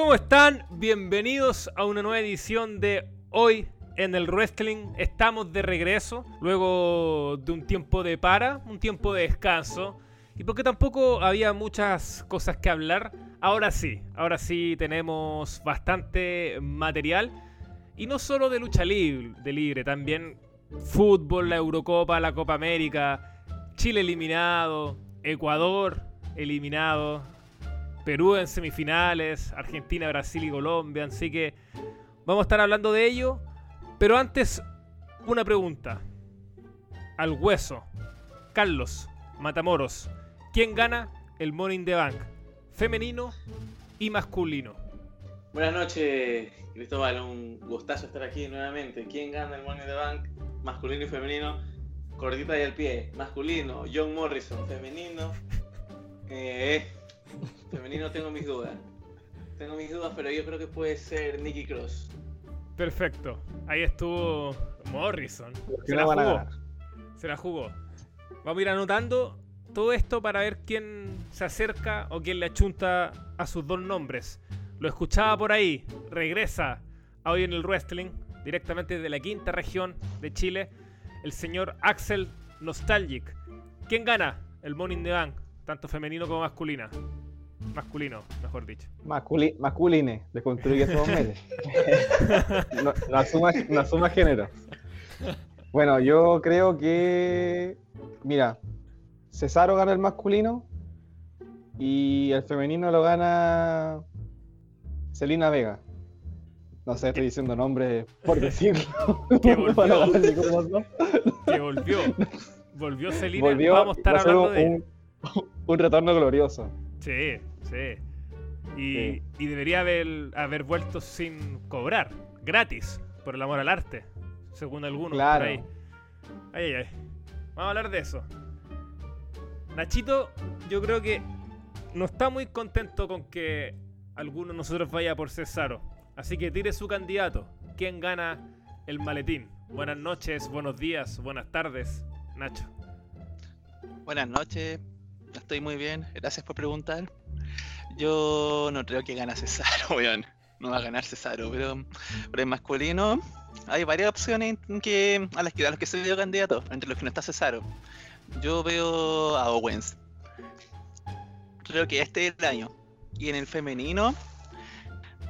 ¿Cómo están? Bienvenidos a una nueva edición de Hoy en el Wrestling. Estamos de regreso luego de un tiempo de para, un tiempo de descanso. Y porque tampoco había muchas cosas que hablar, ahora sí, ahora sí tenemos bastante material. Y no solo de lucha libre, de libre también fútbol, la Eurocopa, la Copa América, Chile eliminado, Ecuador eliminado, Perú en semifinales, Argentina, Brasil y Colombia. Así que vamos a estar hablando de ello. Pero antes, una pregunta. Al hueso. Carlos Matamoros. ¿Quién gana el Money in the Bank? Femenino y masculino. Buenas noches, Cristóbal. Un gustazo estar aquí nuevamente. ¿Quién gana el Money in the Bank? Masculino y femenino. Cortita y al pie. Masculino, John Morrison. Femenino. Eh, femenino tengo mis dudas. Tengo mis dudas, pero yo creo que puede ser Nicky Cross. Perfecto. Ahí estuvo Morrison. Se la jugó. Se la jugó. Vamos a ir anotando todo esto para ver quién se acerca o quién le achunta a sus dos nombres. Lo escuchaba por ahí. Regresa a hoy en el wrestling, directamente de la quinta región de Chile, el señor Axel Nostalgic. ¿Quién gana el in the Bank? Tanto femenino como masculina. Masculino, mejor dicho. Masculi- masculine, desconstruye esos medios. no, no asuma, no asuma género. Bueno, yo creo que. Mira, Cesaro gana el masculino y el femenino lo gana Celina Vega. No sé, estoy diciendo nombres por decirlo. Que volvió. Que volvió. Volvió Celina. Volvió Vamos a estar hablando de un, un retorno glorioso. Sí, sí. Y, Sí. y debería haber, haber vuelto sin cobrar, gratis, por el amor al arte, según algunos. Claro. por ahí. Ay, ay, ay. Vamos a hablar de eso. Nachito, yo creo que no está muy contento con que alguno de nosotros vaya por Cesaro. Así que tire su candidato. ¿Quién gana el maletín? Buenas noches, buenos días, buenas tardes, Nacho. Buenas noches, estoy muy bien, gracias por preguntar. Yo no creo que gane Cesaro, weón. No va a ganar Cesaro, pero por el masculino hay varias opciones que, a, las que, a las que se dio candidato, entre los que no está Cesaro. Yo veo a Owens. Creo que este es el año. Y en el femenino,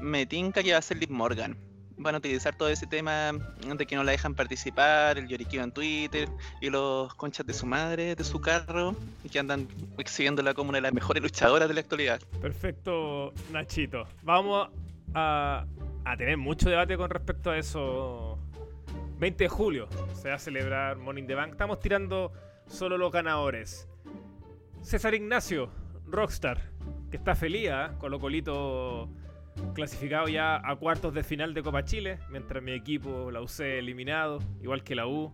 me tinca que va a ser Liv Morgan. Van a utilizar todo ese tema de que no la dejan participar, el lloriqueo en Twitter, y los conchas de su madre, de su carro, y que andan exhibiéndola como una de las mejores luchadoras de la actualidad. Perfecto, Nachito. Vamos a, a tener mucho debate con respecto a eso. 20 de julio se va a celebrar Morning the Bank. Estamos tirando solo los ganadores. César Ignacio, Rockstar, que está feliz, ¿ah? Colo Colito clasificado ya a cuartos de final de Copa Chile, mientras mi equipo, la UC, eliminado, igual que la U.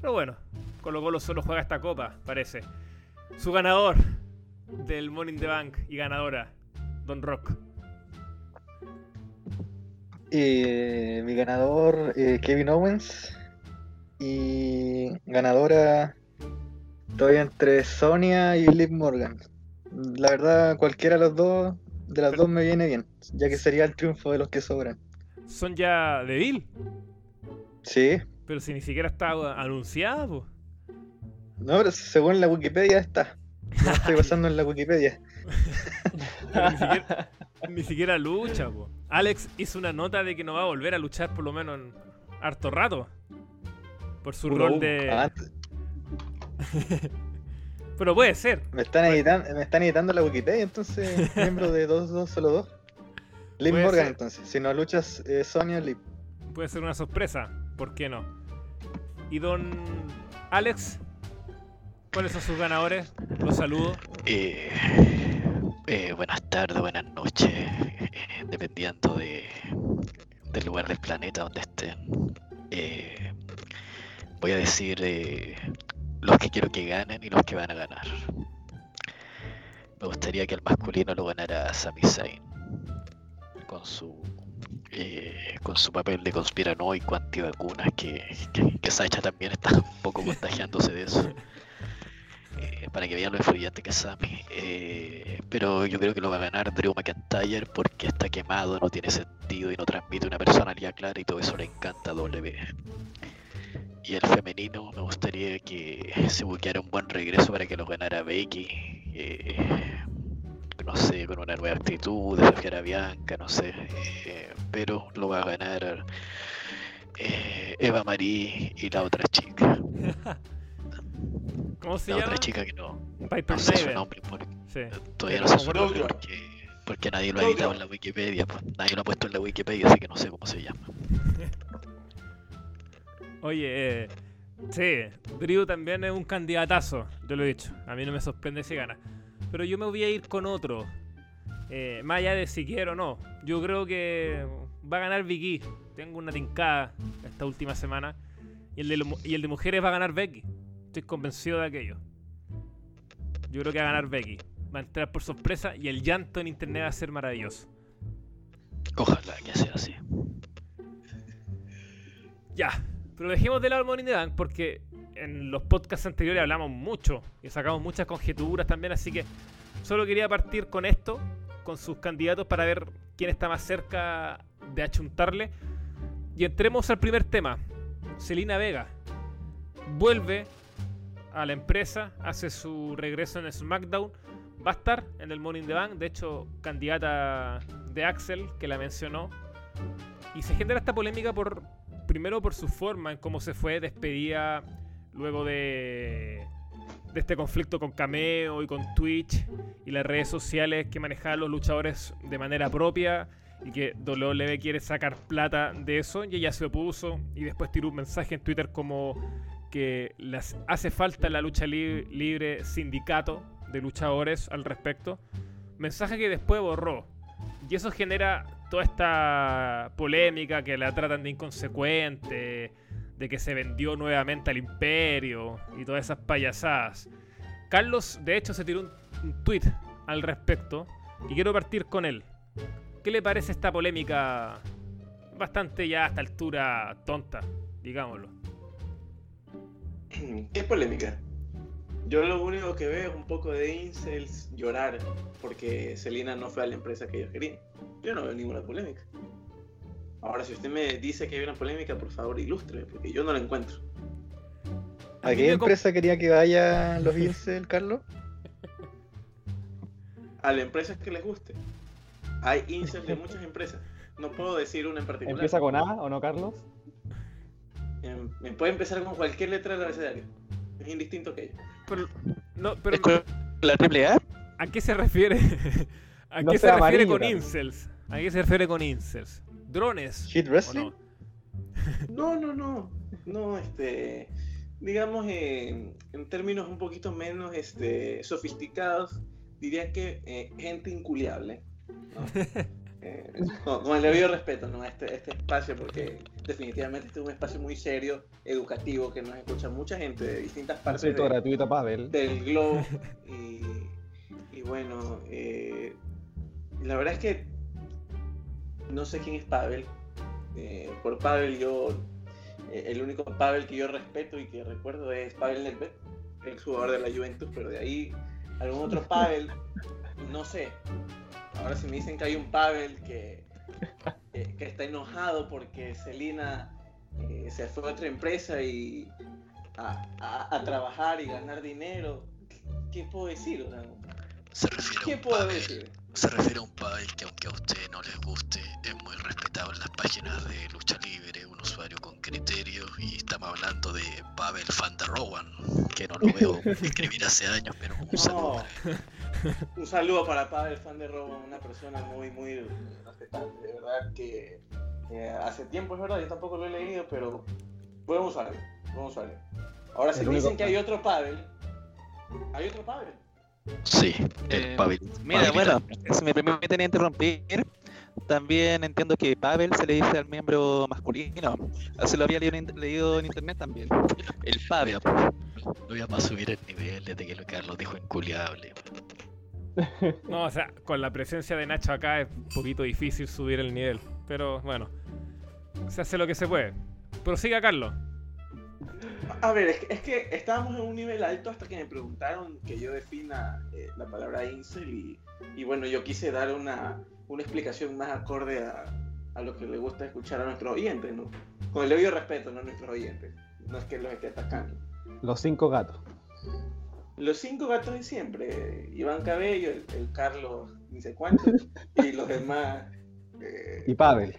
Pero bueno, Colo Colo solo juega esta copa, parece. Su ganador del Morning the Bank y ganadora, Don Rock. Eh, mi ganador, eh, Kevin Owens. Y ganadora, estoy entre Sonia y Liv Morgan. La verdad, cualquiera de los dos, de las Pero- dos me viene bien, ya que sería el triunfo de los que sobran. Son ya de Bill, Sí, pero si ni siquiera está anunciada, po. no, pero según la Wikipedia está. Estoy basando en la Wikipedia. Ni, siquiera, ni siquiera lucha, po. Alex hizo una nota de que no va a volver a luchar por lo menos en harto rato. Por su Puro rol de. Pero puede ser. me, están editando, me están editando la Wikipedia, entonces, miembro de 2, 2, solo 2. Liv Morgan, ser. entonces. Si no luchas, eh, Sonia, Liv. Puede ser una sorpresa. ¿Por qué no? Y don Alex, ¿cuáles son sus ganadores? Los saludo. Eh, eh, buenas tardes, buenas noches, eh, dependiendo de, del lugar del planeta donde estén. Eh, voy a decir eh, los que quiero que ganen y los que van a ganar. Me gustaría que el masculino lo ganara Sami Zayn con su eh, con su papel de conspiranoico antivacunas que, que, que Sacha también está un poco contagiándose de eso. Eh, para que vean lo influyente que es Sammy. Eh, pero yo creo que lo va a ganar Drew McIntyre porque está quemado, no tiene sentido y no transmite una personalidad clara y todo eso le encanta a W. Y el femenino me gustaría que se buscara un buen regreso para que lo ganara Becky. eh, no sé, con una nueva actitud, desafiar a Bianca, no sé. eh, pero lo va a ganar eh, Eva Marie y la otra chica. ¿Cómo se La llama? otra chica que no, Piper no sé su nombre, Sí. todavía no sé su nombre porque, porque nadie lo ha editado en la Wikipedia. pues, nadie lo ha puesto en la Wikipedia, así que no sé cómo se llama. Oye, eh, sí, Drew también es un candidatazo, yo lo he dicho. A mí no me sorprende si gana. Pero yo me voy a ir con otro. Eh, más allá de si quiero o no. Yo creo que va a ganar Vicky. Tengo una tincada esta última semana. Y el, de, y el de mujeres va a ganar Becky. Estoy convencido de aquello. Yo creo que va a ganar Becky. Va a entrar por sorpresa y el llanto en internet va a ser maravilloso. Ojalá que sea así. Ya, pero dejemos de lado el Money in Bank porque en los podcasts anteriores hablamos mucho y sacamos muchas conjeturas también, así que solo quería partir con esto, con sus candidatos para ver quién está más cerca de achuntarle. Y entremos al primer tema. Celina Vega vuelve a la empresa, hace su regreso en SmackDown, va a estar en el in the Bank, de hecho candidata de Axel, que la mencionó, y se genera esta polémica por primero por su forma en cómo se fue despedida luego de, este conflicto con Cameo y con Twitch y las redes sociales que manejaban los luchadores de manera propia y que WWE quiere sacar plata de eso. Y ella se opuso y después tiró un mensaje en Twitter como que les hace falta la lucha li- libre sindicato de luchadores al respecto. Mensaje que después borró. Y eso genera toda esta polémica que la tratan de inconsecuente, de que se vendió nuevamente al imperio y todas esas payasadas. Carlos, de hecho, se tiró un, tweet al respecto y quiero partir con él. ¿Qué le parece esta polémica bastante ya a esta altura tonta, digámoslo? ¿Qué polémica? Yo lo único que veo es un poco de incels llorar porque Selena no fue a la empresa que ellos querían. Yo no veo ninguna polémica. Ahora, si usted me dice que hay una polémica, por favor, ilústreme, porque yo no la encuentro. ¿A qué empresa quería que vaya los Incel, Carlos? A la empresa que les guste. Hay incels de muchas empresas. No puedo decir una en particular. ¿Empieza con A o no, Carlos? Em, Me puede empezar con cualquier letra del abecedario. Es indistinto que ello. Pero, no, pero ¿Es con la triple A? ¿a qué se refiere? ¿A No qué se refiere con Carlos. incels? ¿A qué se refiere con incels? ¿Drones? ¿Hit ¿O Wrestling? no? No, no, no. No, este. Digamos, eh, en términos un poquito menos este, sofisticados, diría que eh, gente inculiable. ¿no? Eh, con, con el debido respeto, ¿no? A este, este espacio, porque definitivamente este es un espacio muy serio, educativo, que nos escucha mucha gente de distintas partes Gratuito, de- gratuito, Pavel. del globo. Y, y bueno, eh, la verdad es que no sé quién es Pavel. Eh, por Pavel yo, eh, el único Pavel que yo respeto y que recuerdo es Pavel Nedved, el jugador de la Juventus, pero de ahí algún otro Pavel, no sé. Ahora si me dicen que hay un Pavel que, que, que está enojado porque Celina eh, se fue a otra empresa y a, a- a trabajar y ganar dinero, ¿qué puedo decir? Se refiere a ¿Qué un puedo Pavel- decir? Se refiere a un Pavel que aunque a usted no les guste, es muy respetado en las páginas de lucha libre, un usuario con criterio, y estamos hablando de Pavel Van der Rowan, que no lo veo escribir hace años, pero un saludo No. para él. Un saludo para Pavel Fan de Roma, una persona muy, muy respetable, de verdad que eh, hace tiempo es verdad, yo tampoco lo he leído, pero buen usuario, buen usuario. Ahora si dicen que hay otro Pavel, hay otro Pavel. Sí, el Eh, Pavel. Mira, Pavel bueno, si me permiten interrumpir, también entiendo que Pavel se le dice al miembro masculino. Así lo había leído en, leído en internet también. El Pavel. No voy a más subir el nivel desde que lo Carlos dijo inculiable. No, o sea, con la presencia de Nacho acá es un poquito difícil subir el nivel. Pero bueno, se hace lo que se puede. Prosiga, Carlos. A, ver, es que, es que, estábamos en un nivel alto hasta que me preguntaron que yo defina eh, la palabra incel y, y, bueno, yo quise dar una, una explicación más acorde a, a, lo que le gusta escuchar a nuestros oyentes, ¿no? Con el debido respeto, ¿no? A nuestros oyentes. No es que los esté atacando. Los cinco gatos. Los cinco gatos de siempre. Iván Cabello, el, el Carlos, ni sé cuánto, y los demás. Eh, y Pavel.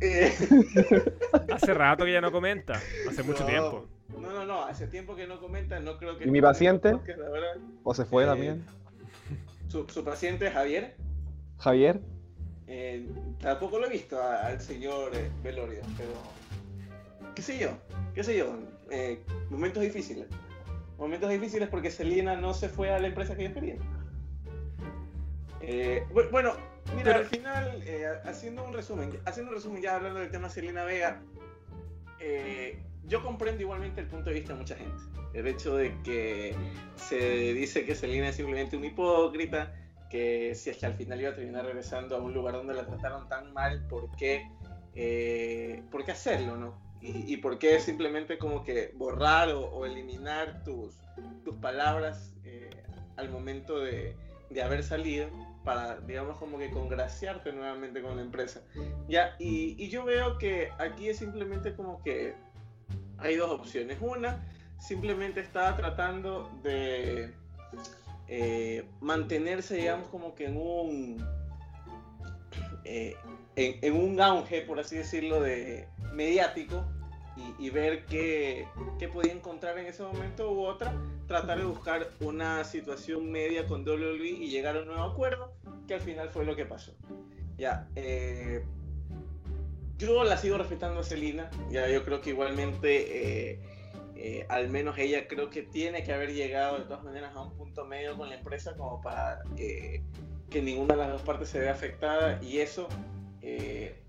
eh, Hace rato que ya no comenta. Hace mucho No, tiempo. No, no, no, hace tiempo que no comenta, no creo que... ¿Y mi paciente? ¿O se fue Eh, también? Su, su paciente Javier, Javier. eh, tampoco lo he visto a- al señor eh, Velorio, pero... ¿Qué sé yo? ¿Qué sé yo? Eh, momentos difíciles. Momentos difíciles porque Celina no se fue a la empresa que yo quería. Eh, bu- bueno, mira, Pero- al final, eh, haciendo un resumen, haciendo un resumen ya hablando del tema Celina Vega, eh, yo comprendo igualmente el punto de vista de mucha gente. El hecho de que se dice que Selena es simplemente un hipócrita, que si es que al final iba a terminar regresando a un lugar donde la trataron tan mal, ¿por qué, eh, ¿por qué hacerlo, no? Y, y por qué simplemente como que borrar o, eliminar tus, tus palabras eh, al momento de, de haber salido para, digamos, como que congraciarte nuevamente con la empresa. Ya, y yo veo que aquí es simplemente como que hay dos opciones. Una, simplemente estaba tratando de eh, mantenerse, digamos, como que en un eh, en, en un auge, por así decirlo, de mediático y, y ver qué, qué podía encontrar en ese momento u otra, tratar de buscar una situación media con WWE y llegar a un nuevo acuerdo, que al final fue lo que pasó. Ya, eh, yo la sigo respetando a Celina, ya yo creo que igualmente, eh, al menos ella creo que tiene que haber llegado de todas maneras a un punto medio con la empresa como para eh, que ninguna de las dos partes se vea afectada y eso eh,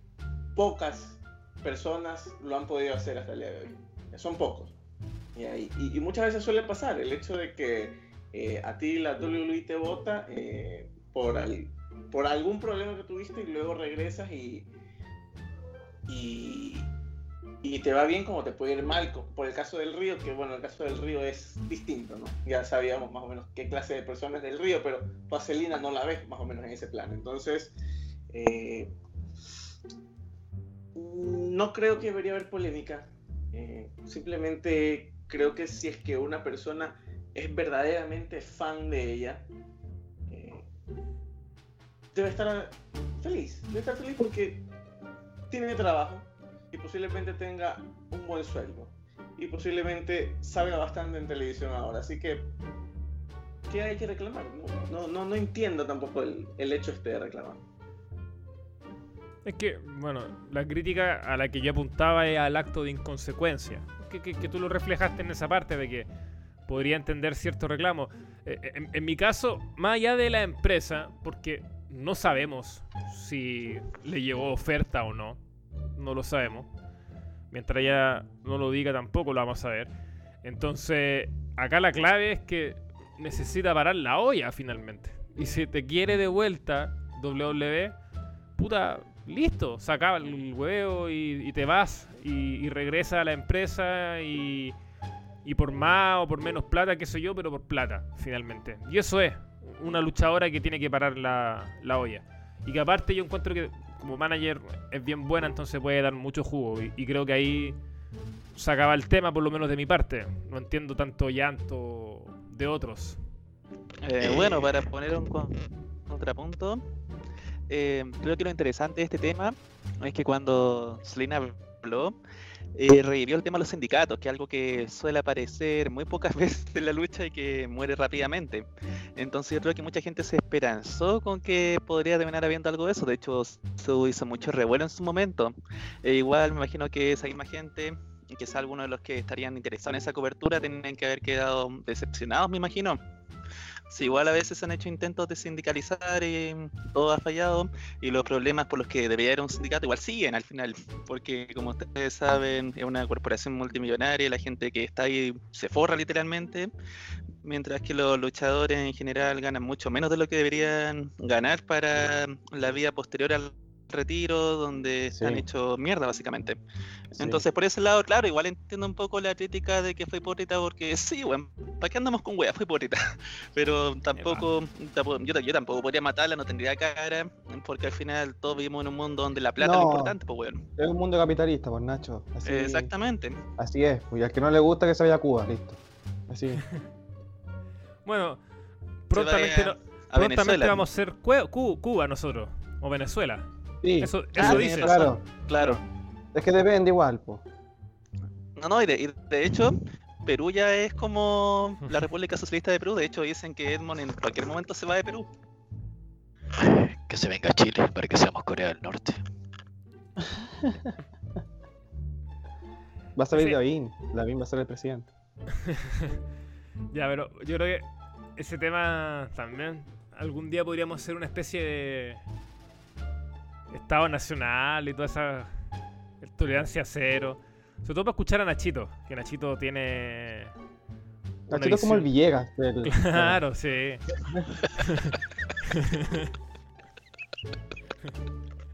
pocas personas lo han podido hacer hasta el día de hoy. Son pocos. Y, muchas veces suele pasar el hecho de que a ti la WWE te vota por, por algún problema que tuviste y luego regresas y, y te va bien como te puede ir mal. Por el caso del río, que bueno, el caso del río es distinto, ¿no? Ya sabíamos más o menos qué clase de personas del río, pero Vaselina no la ves más o menos en ese plan. Entonces, eh, no creo que debería haber polémica. Eh, simplemente creo que si es que una persona es verdaderamente fan de ella, eh, debe estar feliz. Debe estar feliz porque tiene trabajo y posiblemente tenga un buen sueldo. Y posiblemente salga bastante en televisión ahora. Así que, ¿qué hay que reclamar? No, no, no, entiendo tampoco el, el hecho este de reclamar. Es que, bueno, la crítica a la que yo apuntaba es al acto de inconsecuencia. Que, que- que tú lo reflejaste en esa parte de que podría entender cierto reclamo. Eh, en, en mi caso, más allá de la empresa, porque no sabemos si le llegó oferta o no, no lo sabemos. Mientras ella no lo diga tampoco lo vamos a ver. Entonces, acá la clave es que necesita parar la olla finalmente. Y si te quiere de vuelta WWE, puta, listo, saca el huevo y, y te vas y, y regresa a la empresa y, y por más o por menos plata, qué sé yo, pero por plata, finalmente. Y eso es una luchadora que tiene que parar la, la olla. Y que aparte yo encuentro que como manager es bien buena, entonces puede dar mucho jugo. Y, y creo que ahí sacaba el tema, por lo menos de mi parte. No entiendo tanto llanto de otros. Eh, bueno, para poner un con- contrapunto, eh, creo que lo interesante de este tema es que cuando Selena habló, eh, revivió el tema de los sindicatos, que es algo que suele aparecer muy pocas veces en la lucha y que muere rápidamente. Entonces yo creo que mucha gente se esperanzó con que podría terminar habiendo algo de eso. De hecho, se hizo mucho revuelo en su momento. E igual me imagino que esa misma gente, quizá algunos de los que estarían interesados en esa cobertura, tienen que haber quedado decepcionados, me imagino. Sí, igual a veces han hecho intentos de sindicalizar y todo ha fallado y los problemas por los que debería haber un sindicato igual siguen al final, porque como ustedes saben es una corporación multimillonaria, la gente que está ahí se forra literalmente, mientras que los luchadores en general ganan mucho menos de lo que deberían ganar para la vida posterior a retiro, donde están Sí. hechos mierda, básicamente. Sí. Entonces, por ese lado, claro, igual entiendo un poco la crítica de que fue hipócrita, porque sí, weón, ¿para qué andamos con weas? Fue hipócrita. Pero tampoco, tampoco- yo, yo tampoco podría matarla, no tendría cara, porque al final todos vivimos en un mundo donde la plata es lo importante, pues weón. Es un mundo capitalista, pues Nacho. Así, Exactamente. así es. pues, Y al que no le gusta que se vaya a Cuba, listo. Así es. Bueno, Se prontamente, no- a prontamente vamos a ser Cuba nosotros, o Venezuela. Sí, Eso, Ah, eso dice. razón. claro. Claro. Es que depende igual, pues. No, no, y de, y de hecho, Perú ya es como la República Socialista de Perú. De hecho, dicen que Edmond en cualquier momento se va de Perú. Que se venga a Chile para que seamos Corea del Norte. Va a salir Sí. Lavín. Lavín va a ser el presidente. Ya, pero yo creo que ese tema también algún día podríamos hacer una especie de Estado Nacional y toda esa tolerancia cero. Sobre todo para escuchar a Nachito, que Nachito tiene... Nachito es como el Villegas. Claro, sí.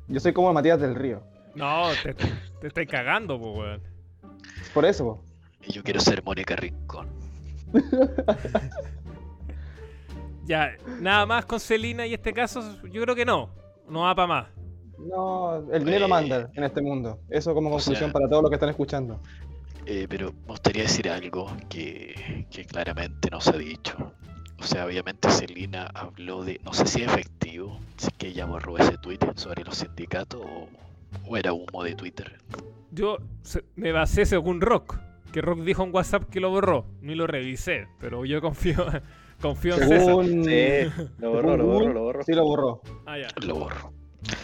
Yo soy como Matías del Río. No, te, te estáis cagando, pues, weón. Por eso, po. Y yo quiero ser Mónica Rincón. Ya, nada más con Celina y este caso, yo creo que no. No va para más. No, el dinero Eh. manda en este mundo. Eso como conclusión sea- para todos los que están escuchando. Eh, pero me gustaría decir algo que, que claramente no se ha dicho. O sea, obviamente Celina habló de, no sé si es efectivo, si es que ella borró ese tweet sobre los sindicatos o, o era humo de Twitter. Yo me basé según Rock, que Rock dijo en WhatsApp que lo borró. Ni lo revisé, pero yo confío, confío en César. Según... Sí, lo borró, lo borró, lo borró. Sí, lo borró. Ah, ya. Lo borró.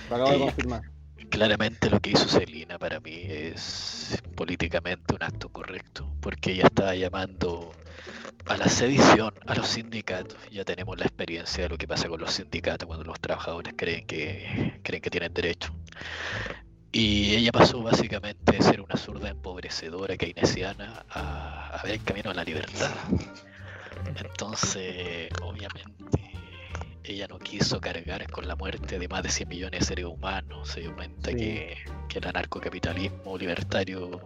Lo acabo de Eh. confirmar. Claramente lo que hizo Celina para mí es políticamente un acto correcto, porque ella estaba llamando a la sedición a los sindicatos. Ya tenemos la experiencia de lo que pasa con los sindicatos cuando los trabajadores creen que creen que tienen derecho. Y ella pasó básicamente de ser una zurda empobrecedora keynesiana a, a ver el camino a la libertad. Entonces, obviamente, ella no quiso cargar con la muerte de más de 100 millones de seres humanos. Se dio cuenta Sí. que, que el anarcocapitalismo libertario,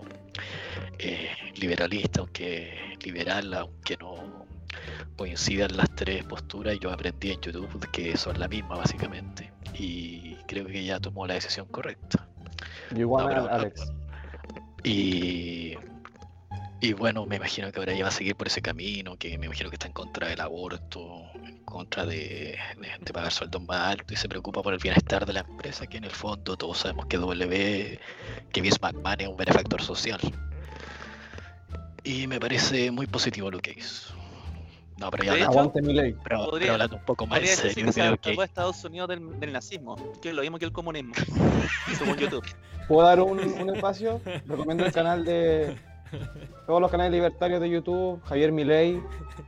eh, liberalista, aunque liberal, aunque no coincidan las tres posturas, yo aprendí en YouTube que son la misma básicamente. Y creo que ella tomó la decisión correcta. Yo igual, No, Alex. Y, y bueno, me imagino que ahora ella va a seguir por ese camino, que me imagino que está en contra del aborto, en contra de, de- de pagar sueldos más altos y se preocupa por el bienestar de la empresa, que en el fondo todos sabemos que W, que Vince McMahon es un benefactor social. Y me parece muy positivo lo que hizo. No, pero ya Aguante mi ley. pero- pero podría- hablando un poco más en serio, que se creo que a Estados Unidos del, del nazismo, que es lo mismo que el comunismo, según YouTube. ¿Puedo dar un, un espacio? Recomiendo el canal de. Todos los canales libertarios de YouTube. Javier Milei.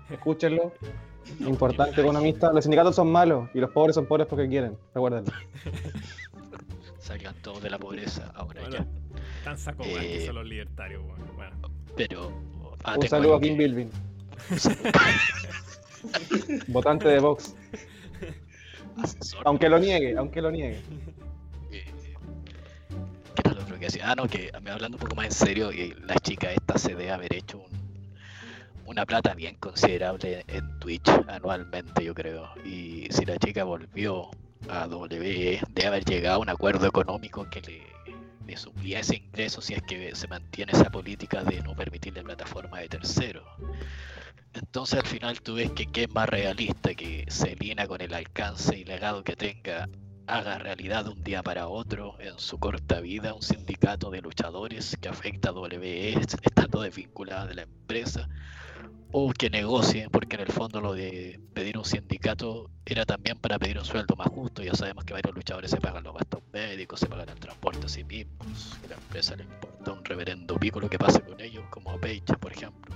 Escúchenlo. Importante economista. Los sindicatos son malos y los pobres son pobres porque quieren. Recuérdenlo. salgan todos de la pobreza ahora Bueno, ya. Tan saco, weón, que Eh, son los libertarios, weón. Bueno. Pero... ah, Un saludo a Kim que- Bilvin. Votante de Vox. asesor. Aunque lo niegue, aunque lo niegue. Que hacía? Ah, no, que hablando un poco más en serio, que la chica esta se debe haber hecho un- una plata bien considerable en Twitch anualmente, yo creo. Y si la chica volvió a W, debe haber llegado a un acuerdo económico que le, le suplía ese ingreso si es que se mantiene esa política de no permitirle plataforma de terceros. Entonces al final tú ves que qué es más realista que Selina con el alcance y legado que tenga haga realidad de un día para otro en su corta vida un sindicato de luchadores que afecta a WE estando desvinculada de la empresa o que negocie porque en el fondo lo de pedir un sindicato era también para pedir un sueldo más justo. Ya sabemos que varios luchadores se pagan los gastos médicos se pagan el transporte a sí mismos la empresa le importa un reverendo pico lo que pase con ellos como a por ejemplo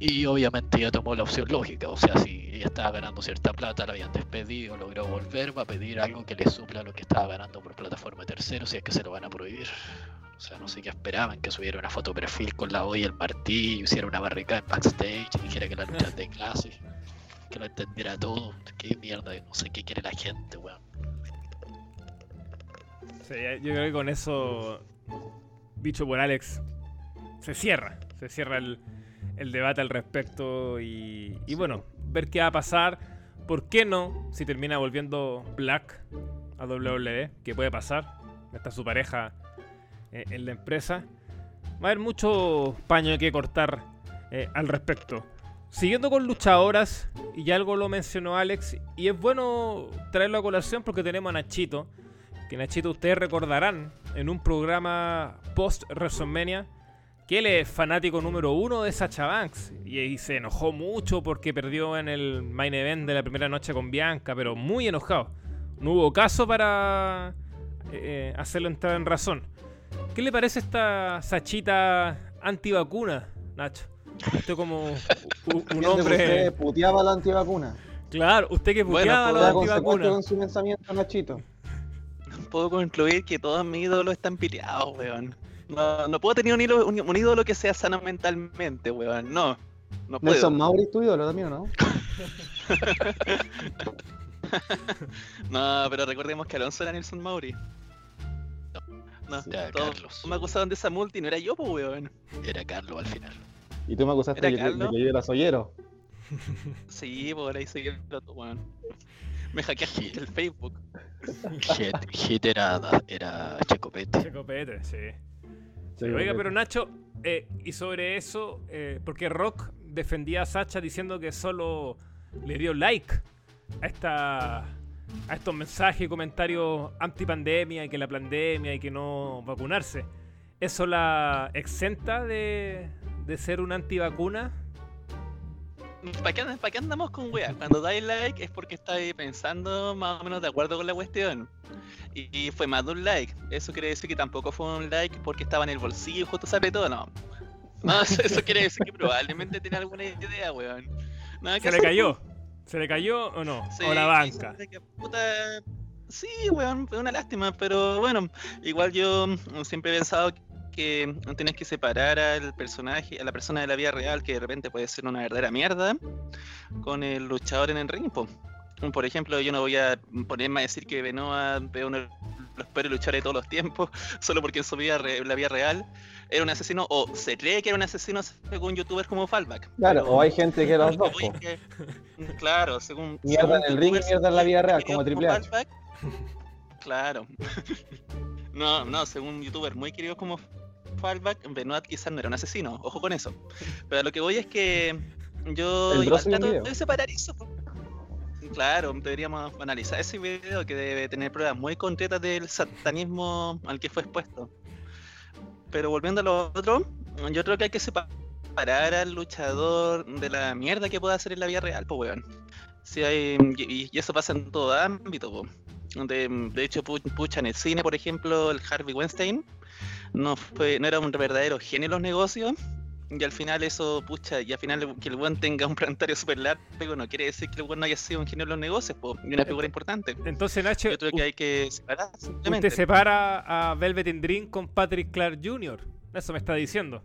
y obviamente ella tomó la opción lógica, o sea, si ella estaba ganando cierta plata, la habían despedido, logró volver, va a pedir algo que le supla lo que estaba ganando por plataforma de terceros, si es que se lo van a prohibir. O sea, no sé qué esperaban, que subiera una foto perfil con la olla y el martillo, hiciera una barricada en backstage, dijera que la lucha es de clase, que lo entendiera todo. Qué mierda, no sé qué quiere la gente, weón. Sí, yo creo que con eso, dicho por Alex, se cierra. Se cierra el, el debate al respecto y, y bueno, ver qué va a pasar. ¿Por qué no? Si termina volviendo Black a WWE, que puede pasar. Está su pareja eh, en la empresa. Va a haber mucho paño que cortar eh, al respecto. Siguiendo con luchadoras, y ya algo lo mencionó Alex, y es bueno traerlo a colación porque tenemos a Nachito, que Nachito ustedes recordarán en un programa post WrestleMania que él es fanático número uno de Sacha Banks y, y se enojó mucho porque perdió en el main event de la primera noche con Bianca, pero muy enojado. No hubo caso para eh, hacerlo entrar en razón. ¿Qué le parece esta Sachita antivacuna, Nacho? Usted como un Usted hombre... puteaba la antivacuna. Claro, usted que Bueno, puteaba pues, la antivacuna. con su pensamiento, Nachito. Puedo concluir que todos mis ídolos están piteados, weón. No, no puedo tener un ídolo, un, un ídolo que sea sano mentalmente, weón. No. No puedo. Nelson Mauri es tu ídolo también, ¿o ¿no? No, pero recordemos que Alonso era Nelson Mauri. No, Era todos Carlos. me acusaban de esa multi, no era yo, pues, weón. Era Carlos al final. Y tú me acusaste de que, de Carlos. que yo era sollero. Sí, por ahí seguí el otro, weón. Me hackeaste el Facebook. Hit, Hit era, era Checopete. Checopete, sí. Sí, Oiga, pero Nacho, eh, y sobre eso, eh, porque Rock defendía a Sacha diciendo que solo le dio like a esta a estos mensajes y comentarios antipandemia y que la pandemia y que no vacunarse. ¿Eso la exenta de, de ser una antivacuna? ¿Para qué, andamos con weas? Cuando dais like es porque estáis pensando más o menos de acuerdo con la cuestión. Y, y fue más de un like. Eso quiere decir que tampoco fue un like porque estaba en el bolsillo, justo se apretó, no. No, eso, eso quiere decir que probablemente tiene alguna idea, weón. Nada que ¿Se le cayó? ¿Se le cayó o no? Sí, ¿O la banca? sí, que puta- Sí, weón, fue una lástima, pero bueno, igual yo mm, siempre he pensado que tienes que separar al personaje, a la persona de la vida real, que de repente puede ser una verdadera mierda, con el luchador en el ring. po. Por ejemplo, yo no voy a ponerme a decir que Benoit es uno de los peores luchadores de todos los tiempos, solo porque en su vida, la vida real era un asesino, o se cree que era un asesino según youtubers como Fallback. Claro, pero- o hay gente que los lo dos. que que- claro, según. Mierda en el ring mierda en la vida real, como Triple H. Fallback, Claro. no, no, según youtubers muy queridos como Fallback, Benoit quizás no era un asesino, ojo con eso. Pero a lo que voy es que yo igual trato de separar eso. Claro, deberíamos analizar ese video que debe tener pruebas muy concretas del satanismo al que fue expuesto. Pero volviendo a lo otro, yo creo que hay que separar al luchador de la mierda que pueda hacer en la vida real, pues weón. Si hay, y, y eso pasa en todo ámbito, po. De, de hecho, pu- pucha, en el cine, por ejemplo, el Harvey Weinstein no fue, no era un verdadero genio en los negocios. Y al final eso, pucha, y al final que el buen tenga un planetario súper largo no quiere decir que el buen no haya sido un genio en los negocios, po, y una figura importante. Entonces, Nacho, Yo creo que hay que separar simplemente. usted separa a Velvet in Dream con Patrick Clark Jr. Eso me está diciendo.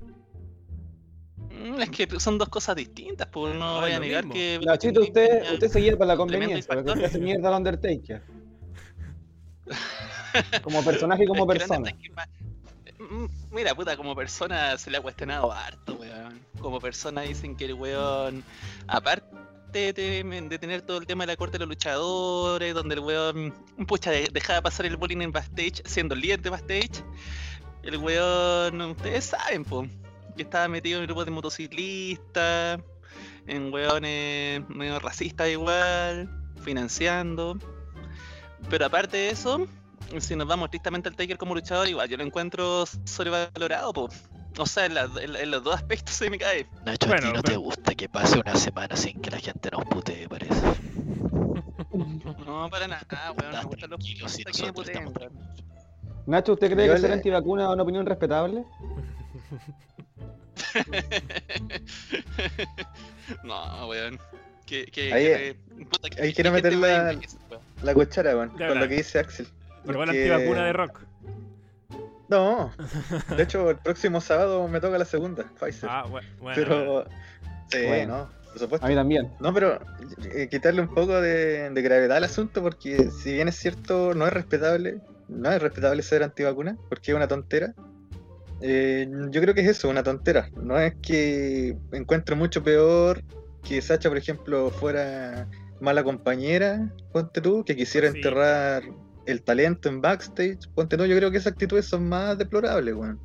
Mm, Es que son dos cosas distintas, pues no Ah, voy a negar mismo. que. Nachito, usted, usted seguía para la conveniencia, porque usted hace mierda al Undertaker. Como personaje y como persona. Mira, puta, como persona se le ha cuestionado harto, weón. Como persona dicen que el weón, aparte de, de tener todo el tema de la corte de los luchadores, donde el weón, pucha, de- dejaba pasar el bullying en backstage, siendo el líder de backstage, el weón, ustedes saben, po, que estaba metido en grupos de motociclistas, en weones medio racistas igual, financiando. Pero aparte de eso, si nos vamos estrictamente al Taker como luchador, igual yo lo encuentro sobrevalorado, po. O sea, en, la- en- en los dos aspectos se me cae. Nacho, a Bueno, ti no te gusta que pase una semana sin que la gente nos putee, parece. No, para nada, weón. Me Estás gustan los tranquilo, si que me puteen. Nacho, ¿usted cree Yo que ser le- antivacuna es una opinión respetable? No, weón. Que, que, Ahí- que- puta, que- ahí que quiero meter la-. La cuchara, weón, con lo que dice Axel. Pero con la Porque- antivacuna de rock. No, de hecho, el próximo sábado me toca la segunda, Pfizer. Ah, bu- bueno. pero. Sí, Bueno. no, por supuesto. A mí también. No, pero eh, quitarle un poco de, de gravedad al asunto, porque si bien es cierto, no es respetable, no es respetable ser antivacuna, porque es una tontera. Eh, yo creo que es eso, una tontera. No es que encuentro mucho peor que Sacha, por ejemplo, fuera mala compañera, ponte tú, que quisiera Sí. enterrar el talento en backstage, ponte tú, yo creo que esas actitudes son más deplorables, weón.